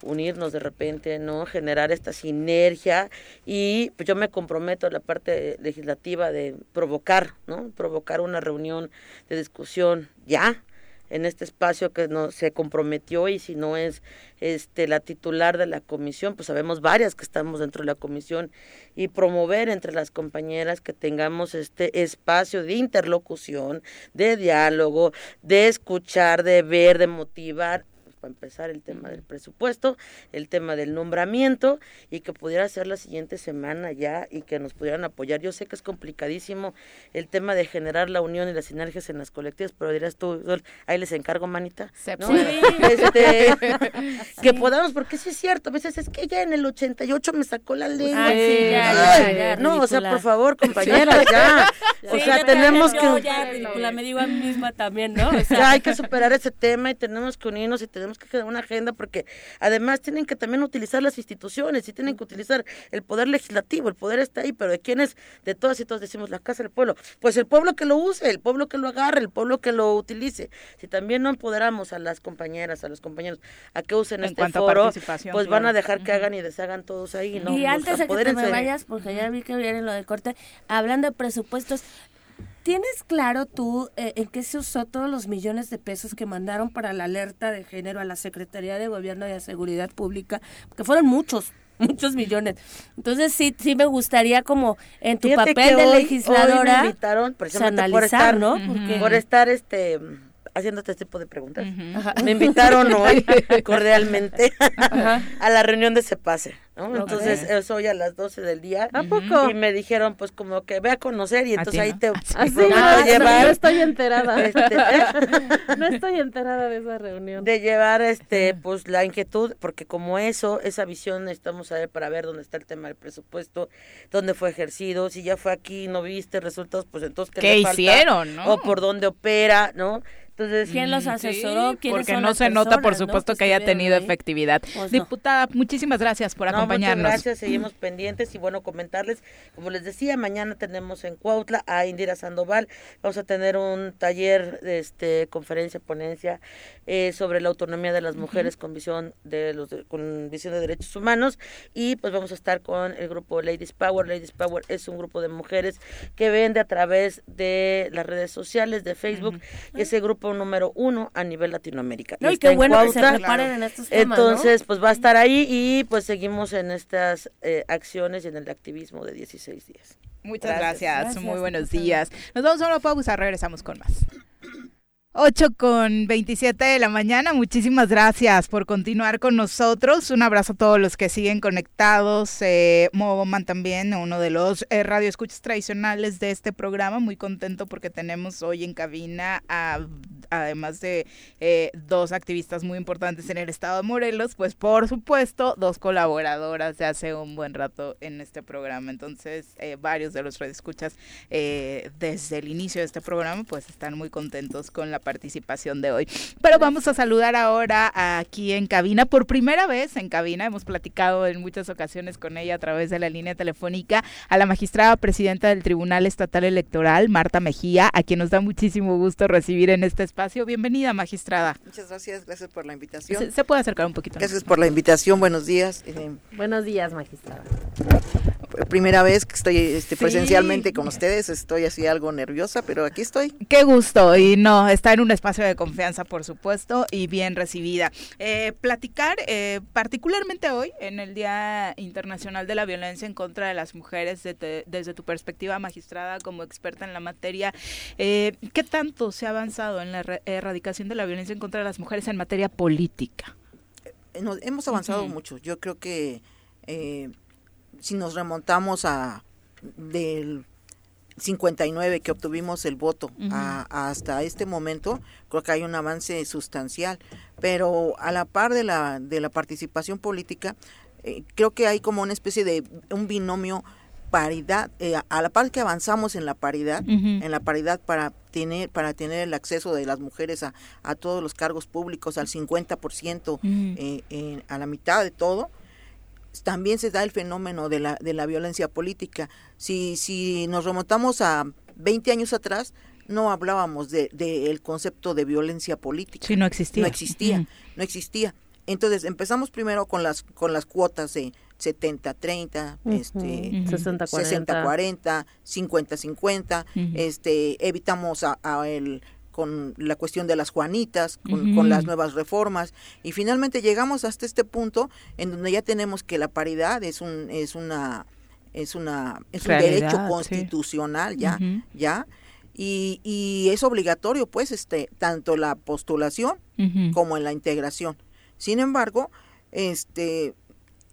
unirnos de repente, ¿no? Generar esta sinergia y pues yo me comprometo a la parte legislativa de provocar, ¿no? Provocar una reunión de discusión ya en este espacio que no se comprometió y si no es este la titular de la comisión, pues sabemos varias que estamos dentro de la comisión y promover entre las compañeras que tengamos este espacio de interlocución, de diálogo, de escuchar, de ver, de motivar para empezar el tema del presupuesto, el tema del nombramiento y que pudiera ser la siguiente semana ya y que nos pudieran apoyar. Yo sé que es complicadísimo el tema de generar la unión y las sinergias en las colectivas, pero dirás tú, Sol, ahí les encargo, manita. ¿no? puede. Este, Que podamos, porque sí es cierto, a veces es que ya en el 88 me sacó la lengua. Ay, sí, ya, ya, ya, no, o sea, por favor, compañeras, ya. O Sí, sea, tenemos también, yo que... ya, ridícula, me digo a mí misma también, ¿no? O sea, Ya hay que superar ese tema y tenemos que unirnos y tenemos tenemos que generar una agenda porque además tienen que también utilizar las instituciones y tienen que utilizar el poder legislativo, el poder está ahí, pero de quiénes, de todas y todos decimos la casa del pueblo, pues el pueblo que lo use, el pueblo que lo agarre, el pueblo que lo utilice. Si también no empoderamos a las compañeras, a los compañeros a que usen En este foro, pues van a dejar que hagan y deshagan todos ahí, ¿no? Y antes de que te me vayas, porque ya vi que viene lo de corte, hablando de presupuestos, ¿tienes claro tú eh, en qué se usó todos los millones de pesos que mandaron para la alerta de género a la Secretaría de Gobierno y de Seguridad Pública? Porque fueron muchos, muchos millones. Entonces sí, sí me gustaría como en tu Fíjate papel que de hoy- hoy legisladora me invitaron precisamente por analizar, estar, ¿no? Porque- por estar este haciendo este tipo de preguntas. Me invitaron hoy cordialmente a la reunión de Cepase, ¿no? Entonces es hoy a las 12 del día. ¿A poco? Y me dijeron pues como que ve a conocer y entonces ahí ¿no? te Así, prometo ah, llevar no estoy enterada. este, no estoy enterada de esa reunión. de llevar este pues la inquietud porque como eso esa visión necesitamos saber para ver dónde está el tema del presupuesto dónde fue ejercido si ya fue aquí y no viste resultados pues entonces qué, ¿Qué le falta? hicieron, no? o por dónde opera no entonces ¿Quién los Sí, asesoró? ¿Quiénes porque son no las se nota, por no, supuesto, que haya tenido ahí? efectividad. Pues no. Diputada, muchísimas gracias por No, acompañarnos. muchas gracias, seguimos pendientes y bueno, comentarles, como les decía, mañana tenemos en Cuautla a Indira Sandoval, vamos a tener un taller, de este, conferencia, ponencia eh, sobre la autonomía de las mujeres con visión de los de- con visión de derechos humanos y pues vamos a estar con el grupo Ladies Power. Ladies Power es un grupo de mujeres que vende a través de las redes sociales, de Facebook, y es el número uno a nivel Latinoamérica. No, y qué bueno que se preparen en estos temas, ¿no? Entonces, pues va a estar ahí y pues seguimos en estas eh, acciones y en el activismo de 16 días. Muchas Gracias. gracias. Gracias, Muy buenos días. Nos vamos a una pausa, regresamos con más. 8 con 27 de la mañana. Muchísimas gracias por continuar con nosotros. Un abrazo a todos los que siguen conectados. Eh, Moboman también, uno de los eh, radioescuchas tradicionales de este programa. Muy contento porque tenemos hoy en cabina, a- además de eh, dos activistas muy importantes en el estado de Morelos, pues por supuesto, dos colaboradoras de hace un buen rato en este programa. Entonces, eh, varios de los radioescuchas eh, desde el inicio de este programa, pues están muy contentos con la participación de hoy. Pero vamos a saludar ahora aquí en cabina, por primera vez en cabina, hemos platicado en muchas ocasiones con ella a través de la línea telefónica, a la magistrada presidenta del Tribunal Estatal Electoral, Marta Mejía, a quien nos da muchísimo gusto recibir en este espacio. Bienvenida, magistrada. Muchas gracias, gracias por la invitación. ¿Se, se puede acercar un poquito? más? Gracias por la invitación, buenos días. Eh, Buenos días, magistrada. Primera vez que estoy este, Sí. presencialmente con ustedes, estoy así algo nerviosa, pero aquí estoy. Qué gusto, y no, está en un espacio de confianza, por supuesto, y bien recibida. Eh, platicar, eh, particularmente hoy, en el Día Internacional de la Violencia en contra de las Mujeres, desde, desde tu perspectiva magistrada como experta en la materia, eh, ¿qué tanto se ha avanzado en la erra- erradicación de la violencia en contra de las mujeres en materia política? Nos- hemos avanzado mucho. Yo creo que eh, si nos remontamos a del 59 que obtuvimos el voto a- hasta este momento, creo que hay un avance sustancial. Pero a la par de la, de la participación política, eh, creo que hay como una especie de un binomio paridad, eh, a la par que avanzamos en la paridad, en la paridad para tener para tener el acceso de las mujeres a, a todos los cargos públicos al 50% Ujú. eh, en- a la mitad de todo también se da el fenómeno de la de la violencia política si si nos remontamos a 20 años atrás no hablábamos de del concepto de violencia política Sí, no existía. no existía, no existía. Entonces empezamos primero con las con las cuotas de 70 30, este Ujú. 60, 40. 60 40, 50 50, Ujú. este evitamos a, a el con la cuestión de las Juanitas, con, las nuevas reformas y finalmente llegamos hasta este punto en donde ya tenemos que la paridad es un es una es una es un Realidad, derecho sí. constitucional ya ya y, y es obligatorio pues este tanto la postulación como en la integración. Sin embargo, este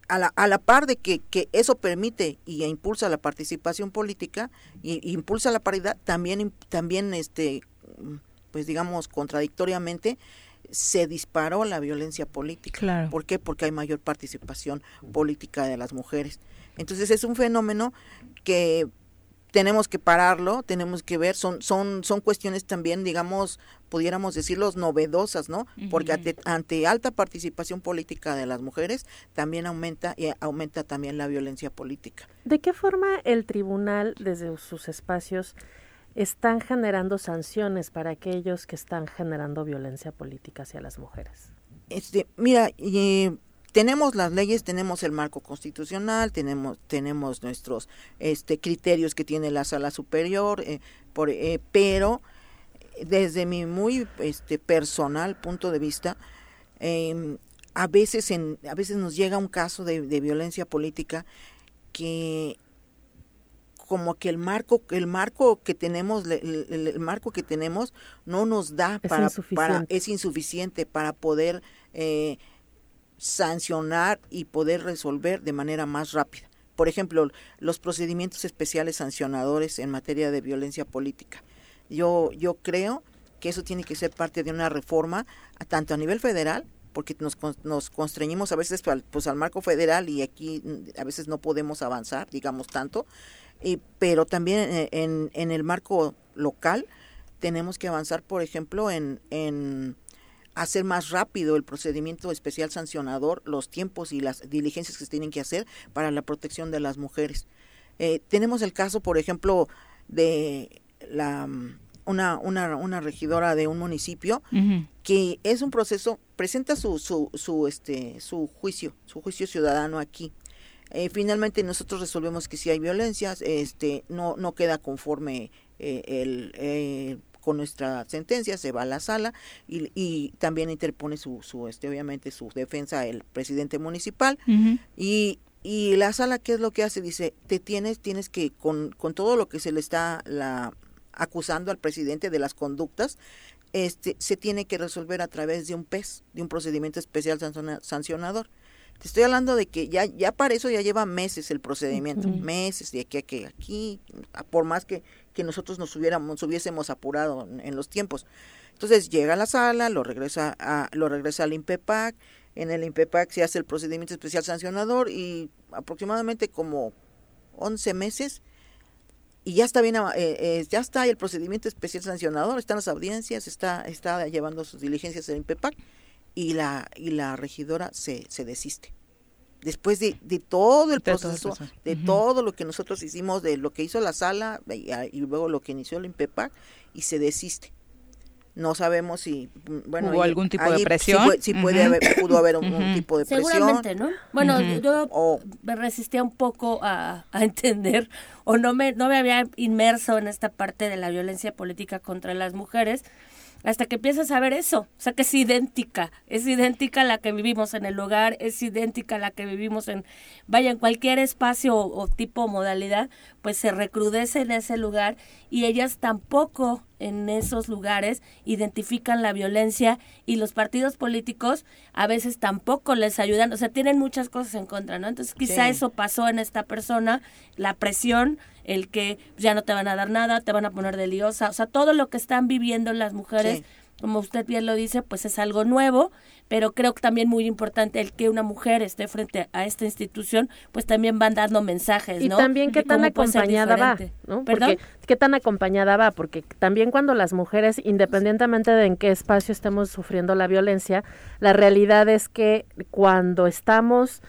a la, a la par de que, que eso permite y impulsa la participación política y, y impulsa la paridad, también también este pues digamos contradictoriamente se disparó la violencia política. Claro. ¿Por qué? Porque hay mayor participación política de las mujeres. Entonces es un fenómeno que tenemos que pararlo, tenemos que ver, son, son, son cuestiones también, digamos, pudiéramos decirlos, novedosas, ¿no? Porque ante, ante alta participación política de las mujeres, también aumenta y aumenta también la violencia política. ¿De qué forma el tribunal, desde sus espacios, están generando sanciones para aquellos que están generando violencia política hacia las mujeres? Este, mira, y, tenemos las leyes, tenemos el marco constitucional, tenemos tenemos nuestros este criterios que tiene la sala superior, eh, por, eh, pero desde mi muy este personal punto de vista, eh, a veces en a veces nos llega un caso de violencia política que como que el marco el marco que tenemos el, el, el marco que tenemos no nos da Es para, es insuficiente para poder eh, sancionar y poder resolver de manera más rápida. Por ejemplo los procedimientos especiales sancionadores en materia de violencia política. Yo yo creo que eso tiene que ser parte de una reforma a- tanto a nivel federal porque nos, nos constreñimos a veces al, pues al marco federal y aquí mm, a veces no podemos avanzar digamos tanto y, pero también eh, en, en el marco local tenemos que avanzar, por ejemplo, en, en hacer más rápido el procedimiento especial sancionador, los tiempos y las diligencias que se tienen que hacer para la protección de las mujeres. Eh, tenemos el caso, por ejemplo, de la una, una, una regidora de un municipio que es un proceso, presenta su, su, su, este, su juicio, su juicio ciudadano aquí. Eh, finalmente nosotros resolvemos que si hay violencias, este, no, no queda conforme eh, el, eh, con nuestra sentencia, se va a la sala y, y también interpone su, su, este, obviamente su defensa el presidente municipal y, y la sala, ¿qué es lo que hace? Dice, te tienes, tienes que, con, con todo lo que se le está la, acusando al presidente de las conductas, este, se tiene que resolver a través de un PES, de un procedimiento especial sanciona- sancionador. Te estoy hablando de que ya, ya para eso ya lleva meses el procedimiento, meses, de aquí a que aquí, por más que, que nosotros nos hubiéramos, hubiésemos apurado en, en los tiempos. Entonces llega a la sala, lo regresa a, lo regresa al INPEPAC, en el INPEPAC se hace el procedimiento especial sancionador y aproximadamente como 11 meses y ya está bien, eh, eh, ya está el procedimiento especial sancionador, están las audiencias, está, está llevando sus diligencias el INPEPAC y la, y la regidora se, se desiste. Después de, de todo el De todo el proceso, de todo lo que nosotros hicimos, de lo que hizo la sala y, y luego lo que inició el INPEPAC, y se desiste. No sabemos si, mm, bueno, ¿Hubo ahí- algún tipo de presión? puede Ujú. haber, pudo haber un, un Ujú. tipo de presión. Seguramente, ¿no? Bueno, yo O- me resistía un poco a, a entender o no me, no me había inmerso en esta parte de la violencia política contra las mujeres hasta que empiezas a ver eso, o sea que es idéntica, es idéntica a la que vivimos en el hogar, es idéntica a la que vivimos en, vaya, en cualquier espacio o, o tipo o modalidad, pues se recrudece en ese lugar y ellas tampoco en esos lugares identifican la violencia y los partidos políticos a veces tampoco les ayudan, o sea, tienen muchas cosas en contra, ¿no? Entonces quizá Sí. eso pasó en esta persona, la presión, el que ya no te van a dar nada, te van a poner de liosa, o sea, todo lo que están viviendo las mujeres, Sí. Como usted bien lo dice, pues es algo nuevo, pero creo que también muy importante el que una mujer esté frente a esta institución, pues también van dando mensajes, Y ¿no? también qué tan acompañada va. ¿no? Porque qué tan acompañada va, porque también cuando las mujeres, independientemente de en qué espacio estemos sufriendo la violencia, la realidad es que cuando estamos,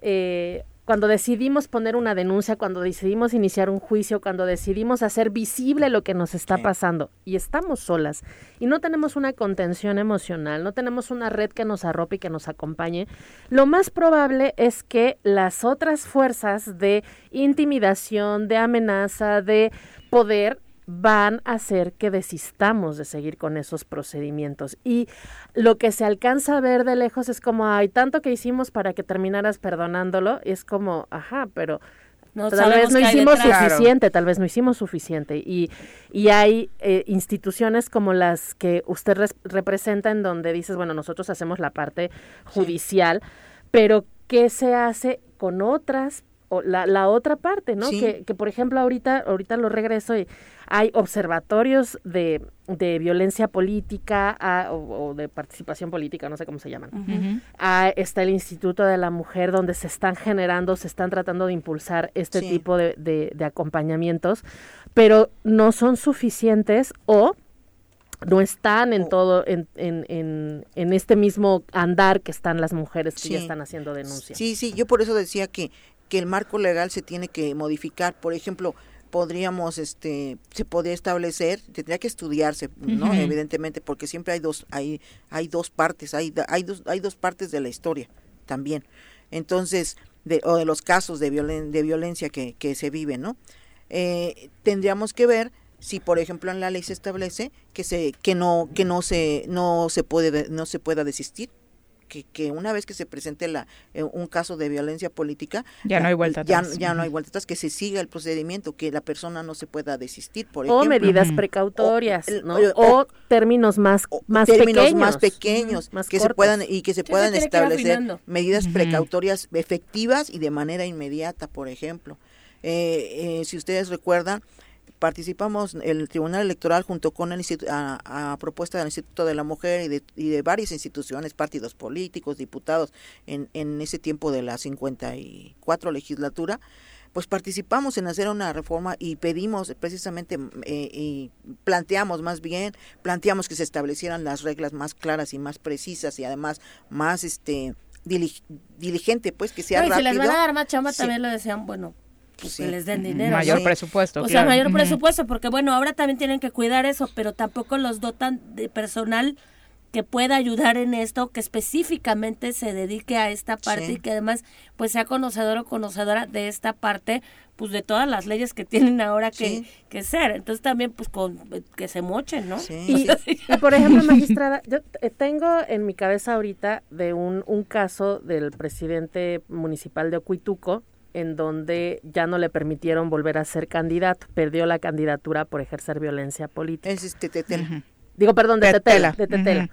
eh, cuando decidimos poner una denuncia, cuando decidimos iniciar un juicio, cuando decidimos hacer visible lo que nos está pasando y estamos solas y no tenemos una contención emocional, no tenemos una red que nos arrope y que nos acompañe, lo más probable es que las otras fuerzas de intimidación, de amenaza, de poder van a hacer que desistamos de seguir con esos procedimientos. Y lo que se alcanza a ver de lejos es como, hay tanto que hicimos para que terminaras perdonándolo, y es como, ajá, pero No tal vez no hicimos detrás. suficiente, tal vez no hicimos suficiente. Y, y hay eh, instituciones como las que usted res- representa en donde dices, bueno, nosotros hacemos la parte judicial, pero ¿qué se hace con otras o la, la otra parte, ¿no? Sí. Que, que, por ejemplo, ahorita, ahorita lo regreso y hay observatorios de, de violencia política o, o de participación política, no sé cómo se llaman. Ah, está el Instituto de la Mujer donde se están generando, se están tratando de impulsar este Sí. tipo de, de- de acompañamientos, pero no son suficientes o no están en todo, en, en, en, en este mismo andar que están las mujeres que ya están haciendo denuncias. Sí, sí, yo por eso decía que, que el marco legal se tiene que modificar. Por ejemplo, podríamos, este, se podría establecer, tendría que estudiarse, ¿no? Evidentemente, porque siempre hay dos, hay, hay dos partes, hay, hay dos, hay dos partes de la historia también. Entonces, de, o de los casos de, violen, de violencia que, que se viven, ¿no? Eh, tendríamos que ver si por ejemplo en la ley se establece que se que no que no se no se puede no se pueda desistir que, que una vez que se presente la, eh, un caso de violencia política Ya no hay vuelta ya, atrás. ya no hay vuelta atrás que se siga el procedimiento que la persona no se pueda desistir por o ejemplo. medidas precautorias, O el- ¿no? o- O, términos más, más términos pequeños. más pequeños más que se puedan y que se puedan establecer medidas precautorias efectivas y de manera inmediata por ejemplo. Eh, eh, si ustedes recuerdan participamos el Tribunal Electoral junto con el a, a propuesta del Instituto de la Mujer y de, y de varias instituciones, partidos políticos, diputados en, en ese tiempo de la 54 legislatura, pues participamos en hacer una reforma y pedimos precisamente eh, y planteamos más bien, planteamos que se establecieran las reglas más claras y más precisas y además más este dili- diligente, pues que sea No, y si rápido. les van a dar más chamba, Sí. también lo decían, bueno, pues Sí. que les den dinero. Mayor ¿no? presupuesto, O sea, mayor presupuesto, porque bueno, ahora también tienen que cuidar eso, pero tampoco los dotan de personal que pueda ayudar en esto, que específicamente se dedique a esta parte Sí. y que además pues sea conocedor o conocedora de esta parte, pues de todas las leyes que tienen ahora que, Sí. que ser. Entonces también pues con que se mochen, ¿no? Sí, Y, y, por ejemplo, magistrada, yo tengo en mi cabeza ahorita de un, un caso del presidente municipal de Ocuituco, en donde ya no le permitieron volver a ser candidato, perdió la candidatura por ejercer violencia política. Es este. Digo, perdón, de Tetela. Tetela. De Tetela. Ujú.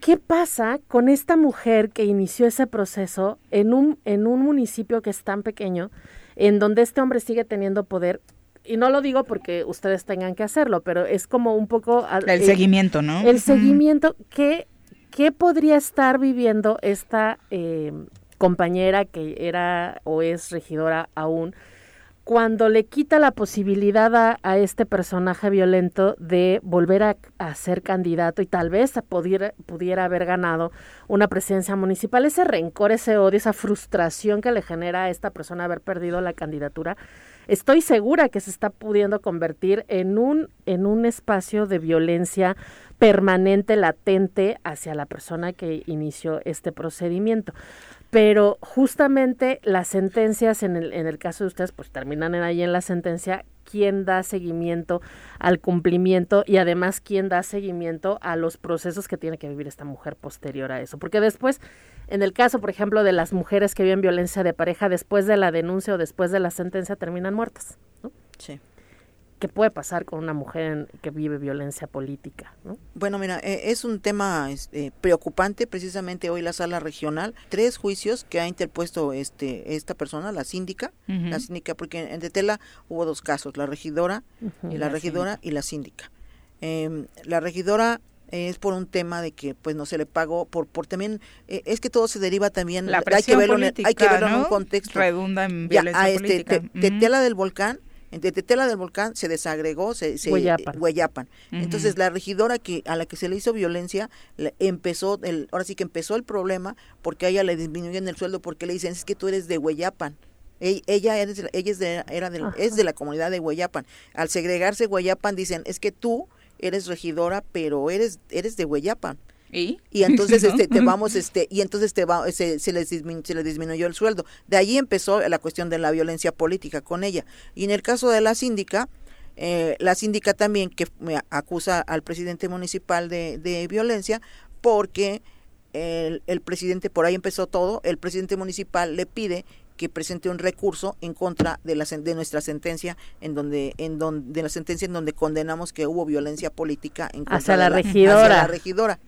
¿Qué pasa con esta mujer que inició ese proceso en un, en un municipio que es tan pequeño, en donde este hombre sigue teniendo poder? Y no lo digo porque ustedes tengan que hacerlo, pero es como un poco... a- El eh, seguimiento, ¿no? El seguimiento, ¿qué, qué podría estar viviendo esta eh, compañera que era o es regidora aún cuando le quita la posibilidad a, este personaje violento de volver a, a ser candidato y tal vez a pudiera, pudiera haber ganado una presidencia municipal? Ese rencor, ese odio, esa frustración que le genera a esta persona haber perdido la candidatura, estoy segura que se está pudiendo convertir en un, en un espacio de violencia permanente, latente hacia la persona que inició este procedimiento. Pero justamente las sentencias, en el, en el caso de ustedes, pues terminan en ahí en la sentencia, quién da seguimiento al cumplimiento y además quién da seguimiento a los procesos que tiene que vivir esta mujer posterior a eso. Porque después, en el caso, por ejemplo, de las mujeres que viven violencia de pareja, después de la denuncia o después de la sentencia terminan muertas. ¿no? Sí. ¿Qué puede pasar con una mujer en- que vive violencia política? ¿no? Bueno, mira, eh, es un tema este, preocupante. Precisamente hoy la sala regional, tres juicios que ha interpuesto este esta persona, la síndica, la síndica, porque en Tetela hubo dos casos, la regidora y la, regidora y la síndica. Em, la regidora es por un tema de que pues no se le pagó por por también eh, es que todo se deriva también La hay que verlo en, política, hay que verlo en un contexto Redunda en ya, violencia a este, política. Te-. Tetela del volcán, en de Tetela del volcán se desagregó, se, se Hueyapan. Entonces la regidora que a la que se le hizo violencia le- empezó el ahora sí que empezó el problema porque a ella le disminuyen el sueldo porque le dicen es que tú eres de Hueyapan. Ey- Ella, eres de la- ella es, de, era del- es de la comunidad de Hueyapan. Al segregarse Hueyapan dicen, es que tú eres regidora, pero eres eres de Hueyapan ¿Y? y entonces este te vamos este y entonces te va se, se les dismin- se les disminuyó el sueldo de allí empezó la cuestión de la violencia política con ella y en el caso de la síndica eh, la síndica también que me acusa al presidente municipal de, de violencia porque el, el presidente por ahí empezó todo el presidente municipal le pide que presente un recurso en contra de la de nuestra sentencia en donde en donde de la sentencia en donde condenamos que hubo violencia política en contra Hacia de la hacia regidora. la regidora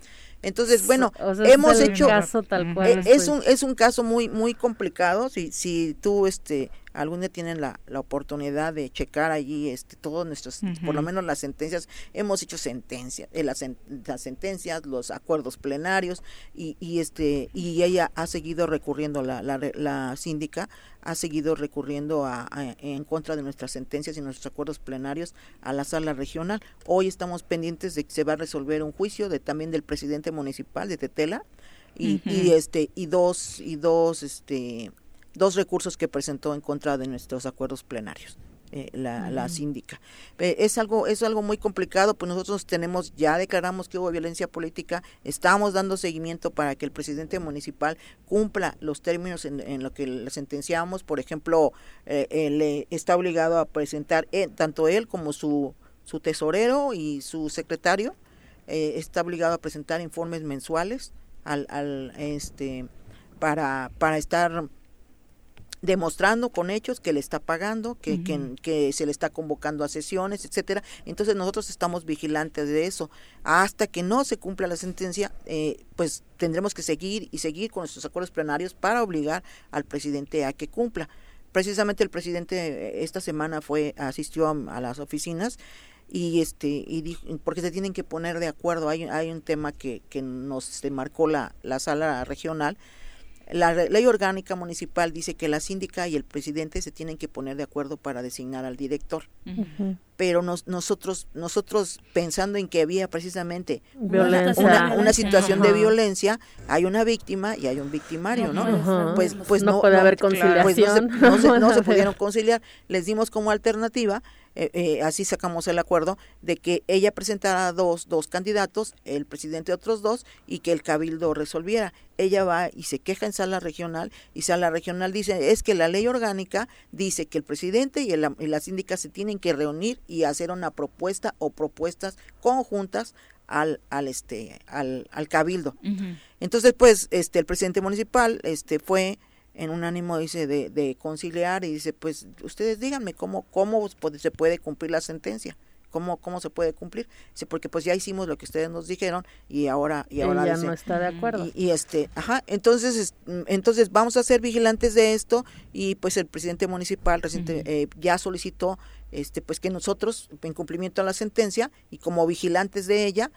Entonces, bueno, O sea, ese hemos es hecho caso tal cual, eh, es estoy- un es un caso muy muy complicado si si tú este algún día tienen la, la oportunidad de checar allí este todos nuestros por lo menos las sentencias hemos hecho sentencias eh, las, las sentencias los acuerdos plenarios y, y este y ella ha seguido recurriendo la, la, la síndica ha seguido recurriendo a, a- en contra de nuestras sentencias y nuestros acuerdos plenarios a la sala regional. Hoy estamos pendientes de que se va a resolver un juicio de también del presidente municipal de Tetela y, y este y dos y dos este dos recursos que presentó en contra de nuestros acuerdos plenarios eh, la, la síndica. Eh, es algo es algo muy complicado pues nosotros tenemos ya declaramos que hubo violencia política estamos dando seguimiento para que el presidente municipal cumpla los términos en, en lo que le sentenciamos. Por ejemplo eh, él eh, está obligado a presentar tanto él como su su tesorero y su secretario está obligado a presentar informes mensuales al, al este para para estar demostrando con hechos que le está pagando, que, que, que se le está convocando a sesiones, etcétera. Entonces nosotros estamos vigilantes de eso. Hasta que no se cumpla la sentencia, eh, pues tendremos que seguir y seguir con nuestros acuerdos plenarios para obligar al presidente a que cumpla. Precisamente el presidente eh, esta semana fue asistió a, a las oficinas y este y dijo, porque se tienen que poner de acuerdo hay, hay un tema que, que nos este, marcó la, la sala regional la ley orgánica municipal dice que la síndica y el presidente se tienen que poner de acuerdo para designar al director. Pero nos- nosotros nosotros pensando en que había precisamente Violencia. una, una situación de violencia hay una víctima y hay un victimario no, pues pues No no puede haber pues no se, conciliación. no se- no se pudieron conciliar. Les dimos como alternativa eh, eh, así sacamos el acuerdo de que ella presentara dos dos candidatos el presidente otros dos y que el cabildo resolviera. Ella va y se queja en sala regional y sala regional dice es que la ley orgánica dice que el presidente y, el- y la síndica se tienen que reunir y hacer una propuesta o propuestas conjuntas al al este al, al cabildo entonces, pues, este, el presidente municipal, este, fue en un ánimo, dice, de, de conciliar y dice, pues, ustedes díganme cómo, cómo se puede cumplir la sentencia, cómo, cómo se puede cumplir, dice, porque pues ya hicimos lo que ustedes nos dijeron y ahora, y ahora dice, no está de acuerdo. y, y, este, ajá, entonces, es- entonces vamos a ser vigilantes de esto y pues el presidente municipal reciente eh, ya solicitó, este, pues que nosotros, en cumplimiento a la sentencia y como vigilantes de ella,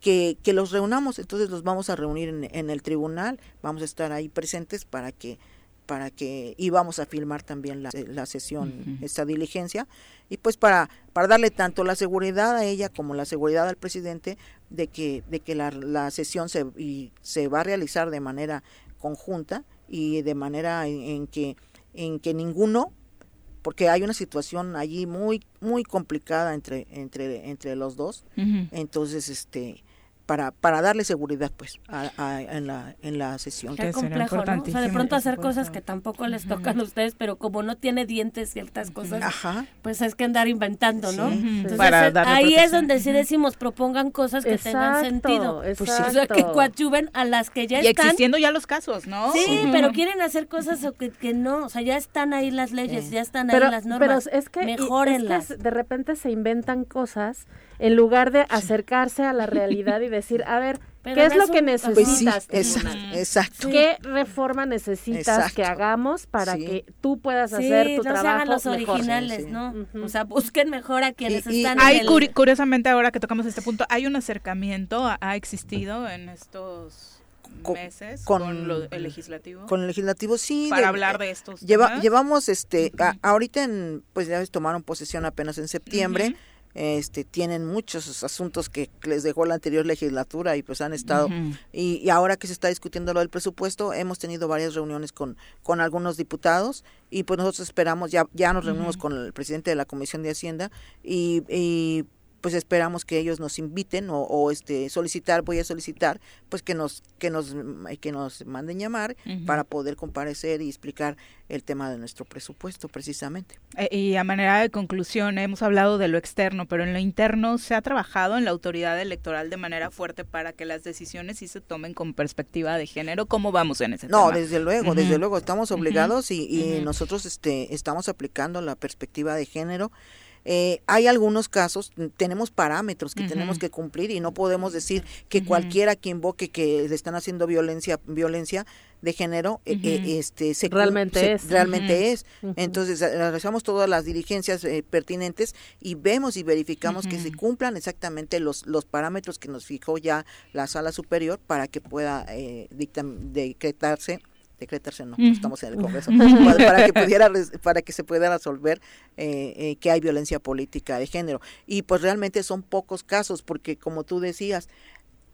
que, que los reunamos, entonces los vamos a reunir en, en el tribunal, vamos a estar ahí presentes para que para que y vamos a filmar también la, la sesión, esta diligencia y pues para para darle tanto la seguridad a ella como la seguridad al presidente de que de que la, la sesión se y se va a realizar de manera conjunta y de manera en, en que en que ninguno porque hay una situación allí muy muy complicada entre entre entre los dos. Entonces este para para darle seguridad pues a- a- en la en la sesión Qué complejo, ¿no? O sea, de pronto hacer cosas que tampoco les tocan a ustedes, pero como no tiene dientes ciertas cosas, ajá pues es que andar inventando, ¿no? Sí. Entonces, Para darle ahí es donde sí decimos, propongan cosas que tengan sentido. Pues O sea, que coadyuven a las que ya Y están. existiendo ya los casos, ¿no? Sí, pero quieren hacer cosas o que, que no, o sea, ya están ahí las leyes, Sí. ya están pero, ahí las pero normas. es que, y- Mejórenlas. es que de repente se inventan cosas en lugar de acercarse a la realidad y decir, a ver, Pero ¿qué es lo que un- pues sí necesitas? exacto, ¿Qué reforma necesitas Exacto. que hagamos para Sí. que tú puedas Sí, hacer tu no se trabajo hagan los mejor? originales, Sí, sí. ¿no? O sea, busquen mejor a quienes Y- y están Hay, en el... curi- curiosamente, ahora que tocamos este punto, hay un acercamiento, ha, existido en estos Con- meses con- con, lo- el legislativo con el legislativo sí para de- hablar de estos Lleva, temas. llevamos este a- ahorita en pues ya tomaron posesión apenas en septiembre este tienen muchos asuntos que les dejó la anterior legislatura y pues han estado y, y ahora que se está discutiendo lo del presupuesto hemos tenido varias reuniones con con algunos diputados y pues nosotros esperamos ya ya nos reunimos con el presidente de la comisión de hacienda y, y, pues esperamos que ellos nos inviten o, o, este solicitar voy a solicitar pues que nos que nos que nos manden llamar para poder comparecer y explicar el tema de nuestro presupuesto precisamente. Eh, Y a manera de conclusión, hemos hablado de lo externo, pero en lo interno se ha trabajado en la autoridad electoral de manera fuerte para que las decisiones sí se tomen con perspectiva de género. ¿Cómo vamos en ese no tema? desde luego desde luego estamos obligados y, y nosotros este estamos aplicando la perspectiva de género eh, hay algunos casos, mm, tenemos parámetros que tenemos que cumplir y no podemos decir que cualquiera que invoque que le están haciendo violencia, violencia de género, eh, eh, este, se, Realmente se- es. realmente es. Entonces realizamos todas las diligencias eh, pertinentes y vemos y verificamos que se cumplan exactamente los, los parámetros que nos fijó ya la sala superior para que pueda eh, dictam- decretarse decretarse no, estamos en el Congreso, para, que pudiera para que se pueda resolver eh, eh, que hay violencia política de género. Y pues realmente son pocos casos porque como tú decías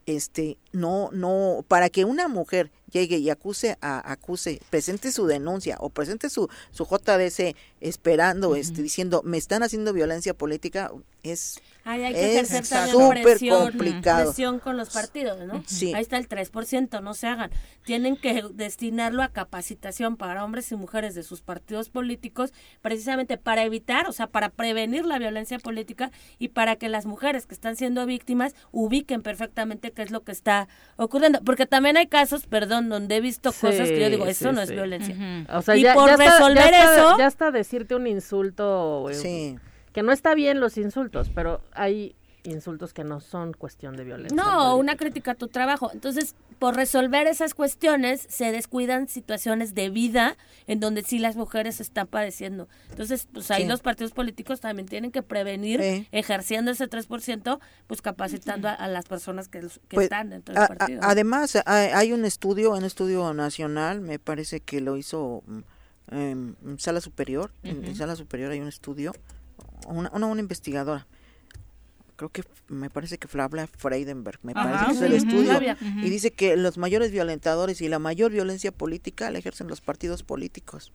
este no no para que una mujer llegue y acuse a acuse presente su denuncia o presente su su JDC esperando este diciendo me están haciendo violencia política es Ay, hay que Es súper presión, complicado. presión con los partidos, ¿no? Sí. Ahí está el 3%, no se hagan. Tienen que destinarlo a capacitación para hombres y mujeres de sus partidos políticos, precisamente para evitar, o sea, para prevenir la violencia política y para que las mujeres que están siendo víctimas ubiquen perfectamente qué es lo que está ocurriendo. Porque también hay casos, perdón, donde he visto cosas que yo digo, eso sí, no es violencia. O sea, Y ya, por ya está- resolver ya está- eso- ya está decirte un insulto, eh, sí que no está bien los insultos, pero hay insultos que no son cuestión de violencia. No, política. una crítica a tu trabajo. Entonces, por resolver esas cuestiones, se descuidan situaciones de vida en donde sí las mujeres están padeciendo. Entonces, pues ahí Sí. los partidos políticos también tienen que prevenir, Sí. ejerciendo ese 3%, pues capacitando a, a las personas que, que Pues, están dentro del a- partido. además, hay, hay un estudio, un estudio nacional, me parece que lo hizo mm, em, en sala superior. en, en sala superior hay un estudio, una, una, una investigadora. Creo que me parece que Flavia Freidenberg, me Ajá, parece que es el estudio. Y dice que los mayores violentadores y la mayor violencia política la ejercen los partidos políticos.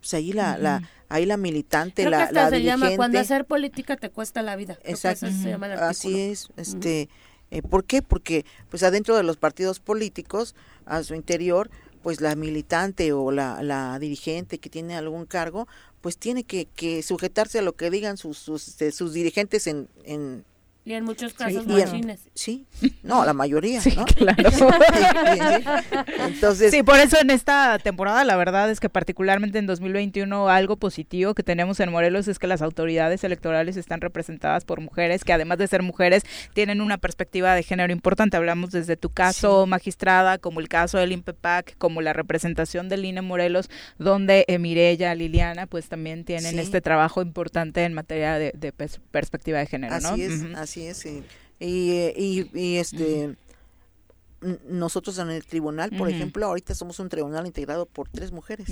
Pues ahí la, la, ahí la militante, Creo que la, la se llama dirigente. cuando hacer política te cuesta la vida. Exacto. eso se llama el Así es, este, eh, ¿por qué? Porque pues adentro de los partidos políticos, a su interior, pues la militante o la, la dirigente que tiene algún cargo, pues tiene que, que sujetarse a lo que digan sus, sus, este, sus dirigentes en, en Y en muchos casos en- machines. sí, no, la mayoría, Sí, ¿no? claro. Sí, sí. Entonces, Sí, por eso en esta temporada la verdad es que particularmente en 2021 algo positivo que tenemos en Morelos es que las autoridades electorales están representadas por mujeres que además de ser mujeres tienen una perspectiva de género importante. Hablamos desde tu caso, magistrada, como el caso del INPEPAC, como la representación del INE Morelos, donde eh, Mireya, Liliana, pues también tienen Sí. este trabajo importante en materia de, de pers- perspectiva de género, ¿no? Así es, Ujú. así es. Y, y, eh, y- y, este nosotros en el tribunal, por ejemplo, ahorita somos un tribunal integrado por tres mujeres.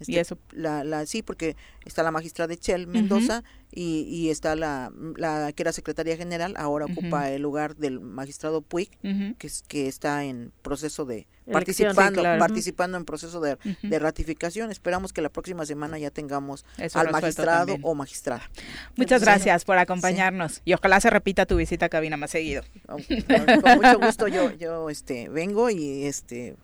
Este, Y eso la, la, sí, porque está la magistrada Echel Mendoza y, y está la, la que era secretaria general, ahora Ujú. ocupa el lugar del magistrado Puig, Ujú. que, es, que está en proceso de Elección. participando, Sí, claro. participando en proceso de, de ratificación. Esperamos que la próxima semana ya tengamos Eso al magistrado o magistrada. Muchas Entonces, gracias por acompañarnos y ojalá se repita tu visita a cabina más seguido. Con, con- con mucho gusto yo, yo este, vengo y este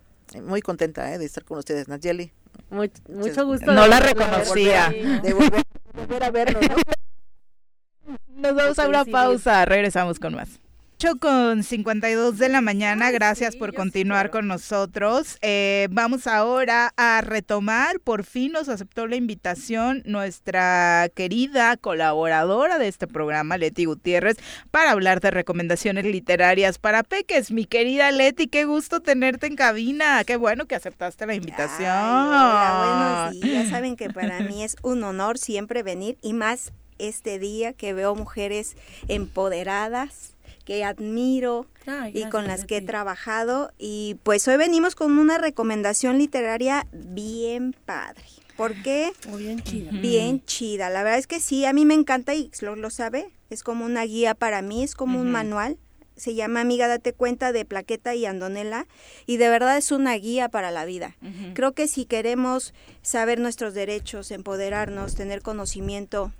muy contenta eh, de estar con ustedes, Nayeli. Much- mucho gusto. No de la reconocía. De volver, de volver a vernos, ¿no? Nos vamos a una pausa, regresamos con más. 8 con 52 de la mañana, gracias por continuar con nosotros. Eh, vamos ahora a retomar, por fin nos aceptó la invitación nuestra querida colaboradora de este programa, Leti Gutiérrez, para hablar de recomendaciones literarias para peques. Mi querida Leti, qué gusto tenerte en cabina, qué bueno que aceptaste la invitación. Ay, hola, buenos días. Saben que para mí es un honor siempre venir y más este día que veo mujeres empoderadas que admiro Ay, y con las que he trabajado y pues hoy venimos con una recomendación literaria bien padre. ¿Por qué? Muy bien chida. Bien chida. La verdad es que sí, a mí me encanta y lo, lo sabe. Es como una guía para mí, es como un manual. Se llama Amiga, date cuenta de Plaqueta y Andonela y de verdad es una guía para la vida. Creo que si queremos saber nuestros derechos, empoderarnos, tener conocimiento,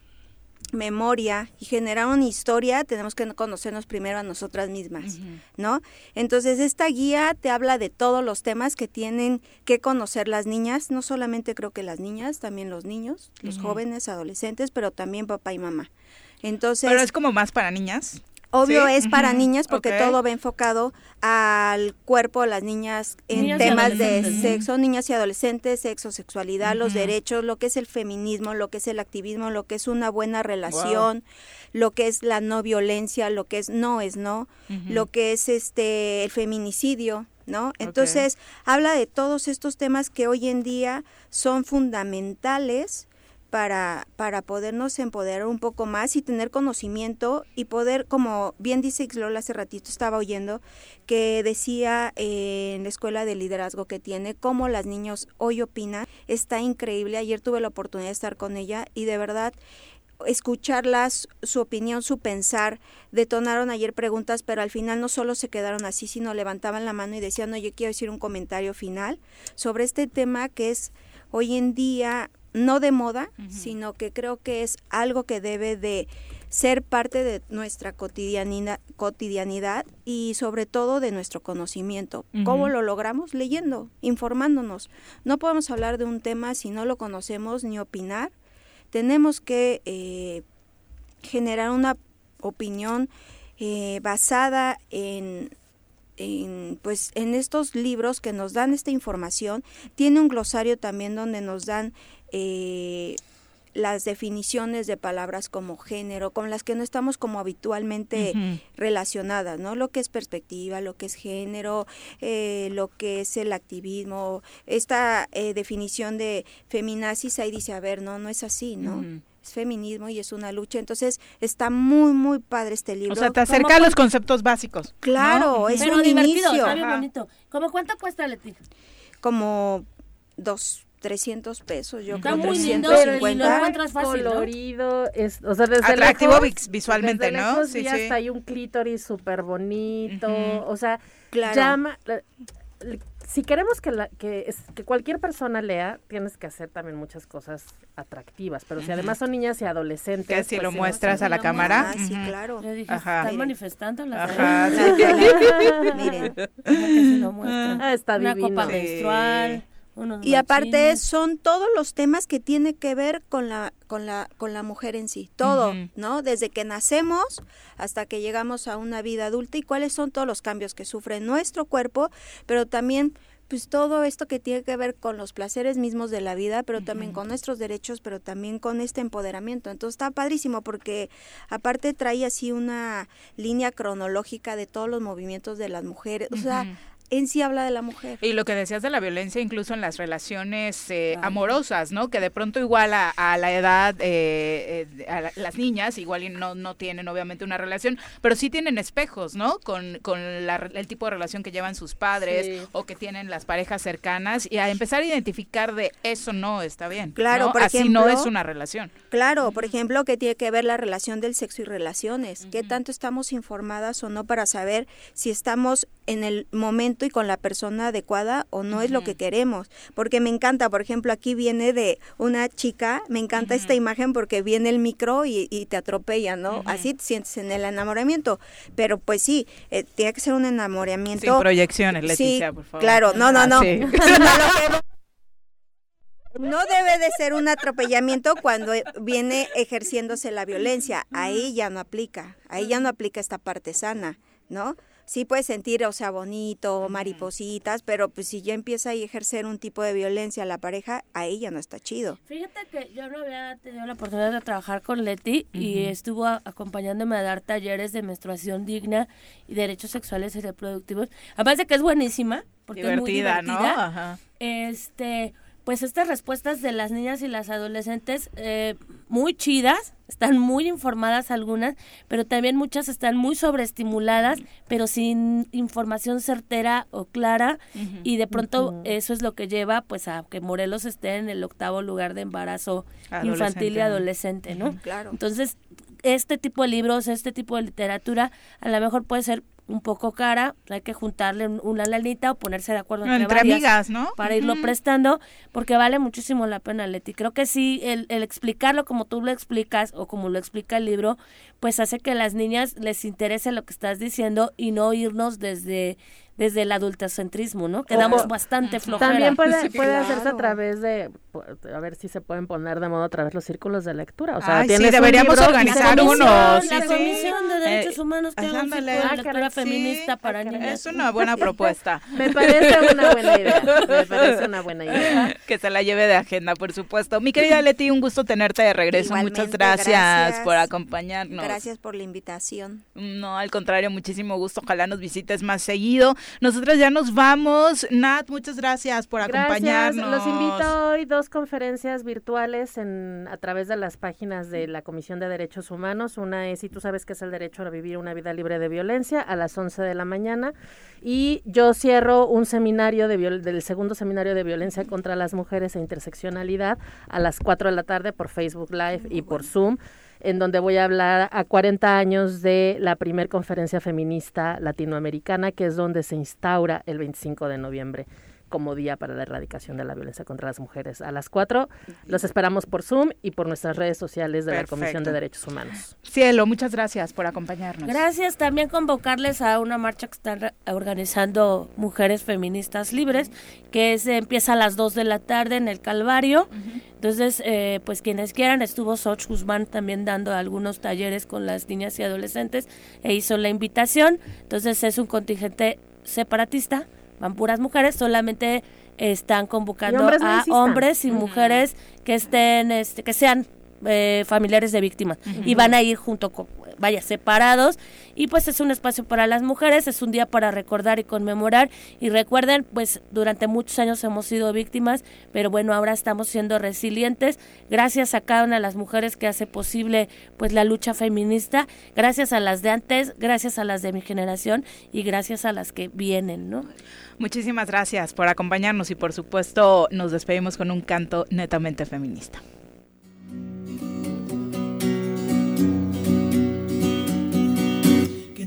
memoria y generar una historia, tenemos que conocernos primero a nosotras mismas, ¿no? Entonces, esta guía te habla de todos los temas que tienen que conocer las niñas, no solamente creo que las niñas, también los niños, los jóvenes, adolescentes, pero también papá y mamá. Entonces, Pero es como más para niñas. Obvio Sí, es para niñas porque todo va enfocado al cuerpo de las niñas en Niñas temas de sexo, niñas y adolescentes, sexo, sexualidad, los derechos, lo que es el feminismo, lo que es el activismo, lo que es una buena relación, lo que es la no violencia, lo que es no es no, lo que es este el feminicidio, ¿no? Entonces, habla de todos estos temas que hoy en día son fundamentales para, para podernos empoderar un poco más y tener conocimiento y poder, como bien dice Xlola hace ratito, estaba oyendo, que decía en la escuela de liderazgo que tiene, cómo las niños hoy opinan, está increíble. Ayer tuve la oportunidad de estar con ella y de verdad escucharlas, su opinión, su pensar, detonaron ayer preguntas, pero al final no solo se quedaron así, sino levantaban la mano y decían, no, yo quiero decir un comentario final sobre este tema que es hoy en día no de moda, sino que creo que es algo que debe de ser parte de nuestra cotidianidad, cotidianidad y sobre todo de nuestro conocimiento. ¿Cómo lo logramos? Leyendo, informándonos. No podemos hablar de un tema si no lo conocemos ni opinar. Tenemos que eh, generar una opinión eh, basada en, en, pues en estos libros que nos dan esta información tiene un glosario también donde nos dan eh, las definiciones de palabras como género con las que no estamos como habitualmente relacionadas, ¿no? Lo que es perspectiva, lo que es género, eh, lo que es el activismo, esta eh, definición de feminazis ahí dice, a ver, no, no es así, ¿no? Es feminismo y es una lucha, entonces está muy, muy padre este libro. O sea, te ¿Cómo acerca a los conceptos básicos. ¿no? Claro, es Pero un divertido, inicio. está bien bonito. ¿Cómo cuánto cuesta, Leti? como dos, 300 pesos, yo Está creo muy lindo, Pero el y lo 350. encuentras fácil, ¿no? colorido, es, o sea, desde Atractivo lejos, vis- visualmente, desde ¿no? lejos Sí, sí. hasta hay un clítoris súper bonito, Ujú. o sea, Claro. llama, si queremos que, la, que, es- que cualquier persona lea, tienes que hacer también muchas cosas atractivas, pero si además son niñas y adolescentes. Que si pues lo sí, muestras sí, a la cámara. Ah, sí, claro. Yo dije, Ajá. están Miren. manifestando las Ajá, sí. Miren. Que se lo muestren. Ah, está Una divino. copa Sí. menstrual. Unos Y aparte son todos los temas que tiene que ver con la con la con la mujer en sí, todo. ¿no? Desde que nacemos hasta que llegamos a una vida adulta y cuáles son todos los cambios que sufre nuestro cuerpo, pero también pues todo esto que tiene que ver con los placeres mismos de la vida, pero también con nuestros derechos, pero también con este empoderamiento. Entonces está padrísimo porque aparte trae así una línea cronológica de todos los movimientos de las mujeres, o sea. En sí habla de la mujer. Y lo que decías de la violencia incluso en las relaciones eh, Claro. amorosas, ¿no? Que de pronto igual a, a la edad, eh, eh, a la- las niñas igual y no, no tienen obviamente una relación, pero sí tienen espejos, ¿no? Con, con la re- el tipo de relación que llevan sus padres Sí. o que tienen las parejas cercanas y a empezar a identificar de eso no está bien. Claro, ¿no? por Así no es una relación. Claro, por ejemplo, que tiene que ver la relación del sexo y relaciones. ¿Qué tanto estamos informadas o no para saber si estamos en el momento y con la persona adecuada o no es lo que queremos? Porque me encanta, por ejemplo, aquí viene de una chica, me encanta esta imagen porque viene el micro y, y te atropella, ¿no? Así te sientes en el enamoramiento. Pero pues sí, eh, tiene que ser un enamoramiento. Sin proyecciones, Sí, Leticia, por favor. Claro, no, no, Ah, no. sí. Lo que- No debe de ser un atropellamiento cuando viene ejerciéndose la violencia. Ahí ya no aplica. Ahí ya no aplica esta parte sana, ¿no? Sí puedes sentir, o sea, bonito, maripositas, pero pues si ya empieza a ejercer un tipo de violencia a la pareja, ahí ya no está chido. Fíjate que yo no había tenido la oportunidad de trabajar con Leti y estuvo a- acompañándome a dar talleres de menstruación digna y derechos sexuales y reproductivos. Además de que es buenísima, porque es muy Divertida, divertida. ¿no? Ajá. Este, pues estas respuestas de las niñas y las adolescentes eh, muy chidas, están muy informadas algunas, pero también muchas están muy sobreestimuladas, pero sin información certera o clara y de pronto eso es lo que lleva pues a que Morelos esté en el octavo lugar de embarazo infantil y Adolescente. adolescente, ¿no? Claro. Entonces, este tipo de libros, este tipo de literatura, a lo mejor puede ser un poco cara, hay que juntarle un- una lanita o ponerse de acuerdo entre, Entre varias amigas, ¿no? para irlo prestando, porque vale muchísimo la pena, Leti. Creo que sí, el, el explicarlo como tú lo explicas o como lo explica el libro, pues hace que a las niñas les interese lo que estás diciendo y no irnos desde desde el adultocentrismo, ¿no? Que damos bastante flojera. También puede, Sí, puede claro. hacerse a través de, a ver si se pueden poner de moda a través de los círculos de lectura. O sea, Ay, sí, deberíamos libro organizar uno. La Comisión, sí. la Comisión de Derechos Eh, Humanos que haga un ándale. círculo de Ah, lectura caray, feminista para niñas. Es una buena propuesta. Me parece una buena idea. Me parece una buena idea. que se la lleve de agenda, por supuesto. Mi querida Leti, un gusto tenerte de regreso. Muchas gracias, gracias. por acompañarnos. Gracias por la invitación. No, al contrario, muchísimo gusto. Ojalá nos visites más seguido. Nosotras ya nos vamos. Nat, muchas gracias por Gracias. acompañarnos. Los invito hoy dos conferencias virtuales en, a través de las páginas de la Comisión de Derechos Humanos. Una es, si tú sabes que es el derecho a vivir una vida libre de violencia, a las 11 de la mañana. Y yo cierro un seminario de viol- del segundo seminario de violencia contra las mujeres e interseccionalidad a las 4 de la tarde por Facebook Live y por Zoom en donde voy a hablar a 40 años de la primer conferencia feminista latinoamericana, que es donde se instaura el 25 de noviembre como día para la erradicación de la violencia contra las mujeres. A las 4 los esperamos por Zoom y por nuestras redes sociales de la Comisión Perfecto. de Derechos Humanos. Cielo, muchas gracias por acompañarnos. Gracias. También convocarles a una marcha que están organizando Mujeres Feministas Libres, que se empieza a las 2 de la tarde en el Calvario. Entonces, eh, pues quienes quieran, estuvo Soch Guzmán también dando algunos talleres con las niñas y adolescentes e hizo la invitación. Entonces, es un contingente separatista, van puras mujeres, solamente están convocando hombres a hombres y mujeres que estén, este, que sean eh, familiares de víctimas. Y van a ir junto con, vaya, separados. Y pues es un espacio para las mujeres, es un día para recordar y conmemorar. Y recuerden, pues durante muchos años hemos sido víctimas, pero bueno, ahora estamos siendo resilientes. Gracias a cada una de las mujeres que hace posible pues la lucha feminista, gracias a las de antes, gracias a las de mi generación y gracias a las que vienen, ¿no? Muchísimas gracias por acompañarnos y por supuesto nos despedimos con un canto netamente feminista.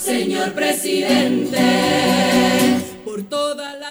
señor presidente, por todas las.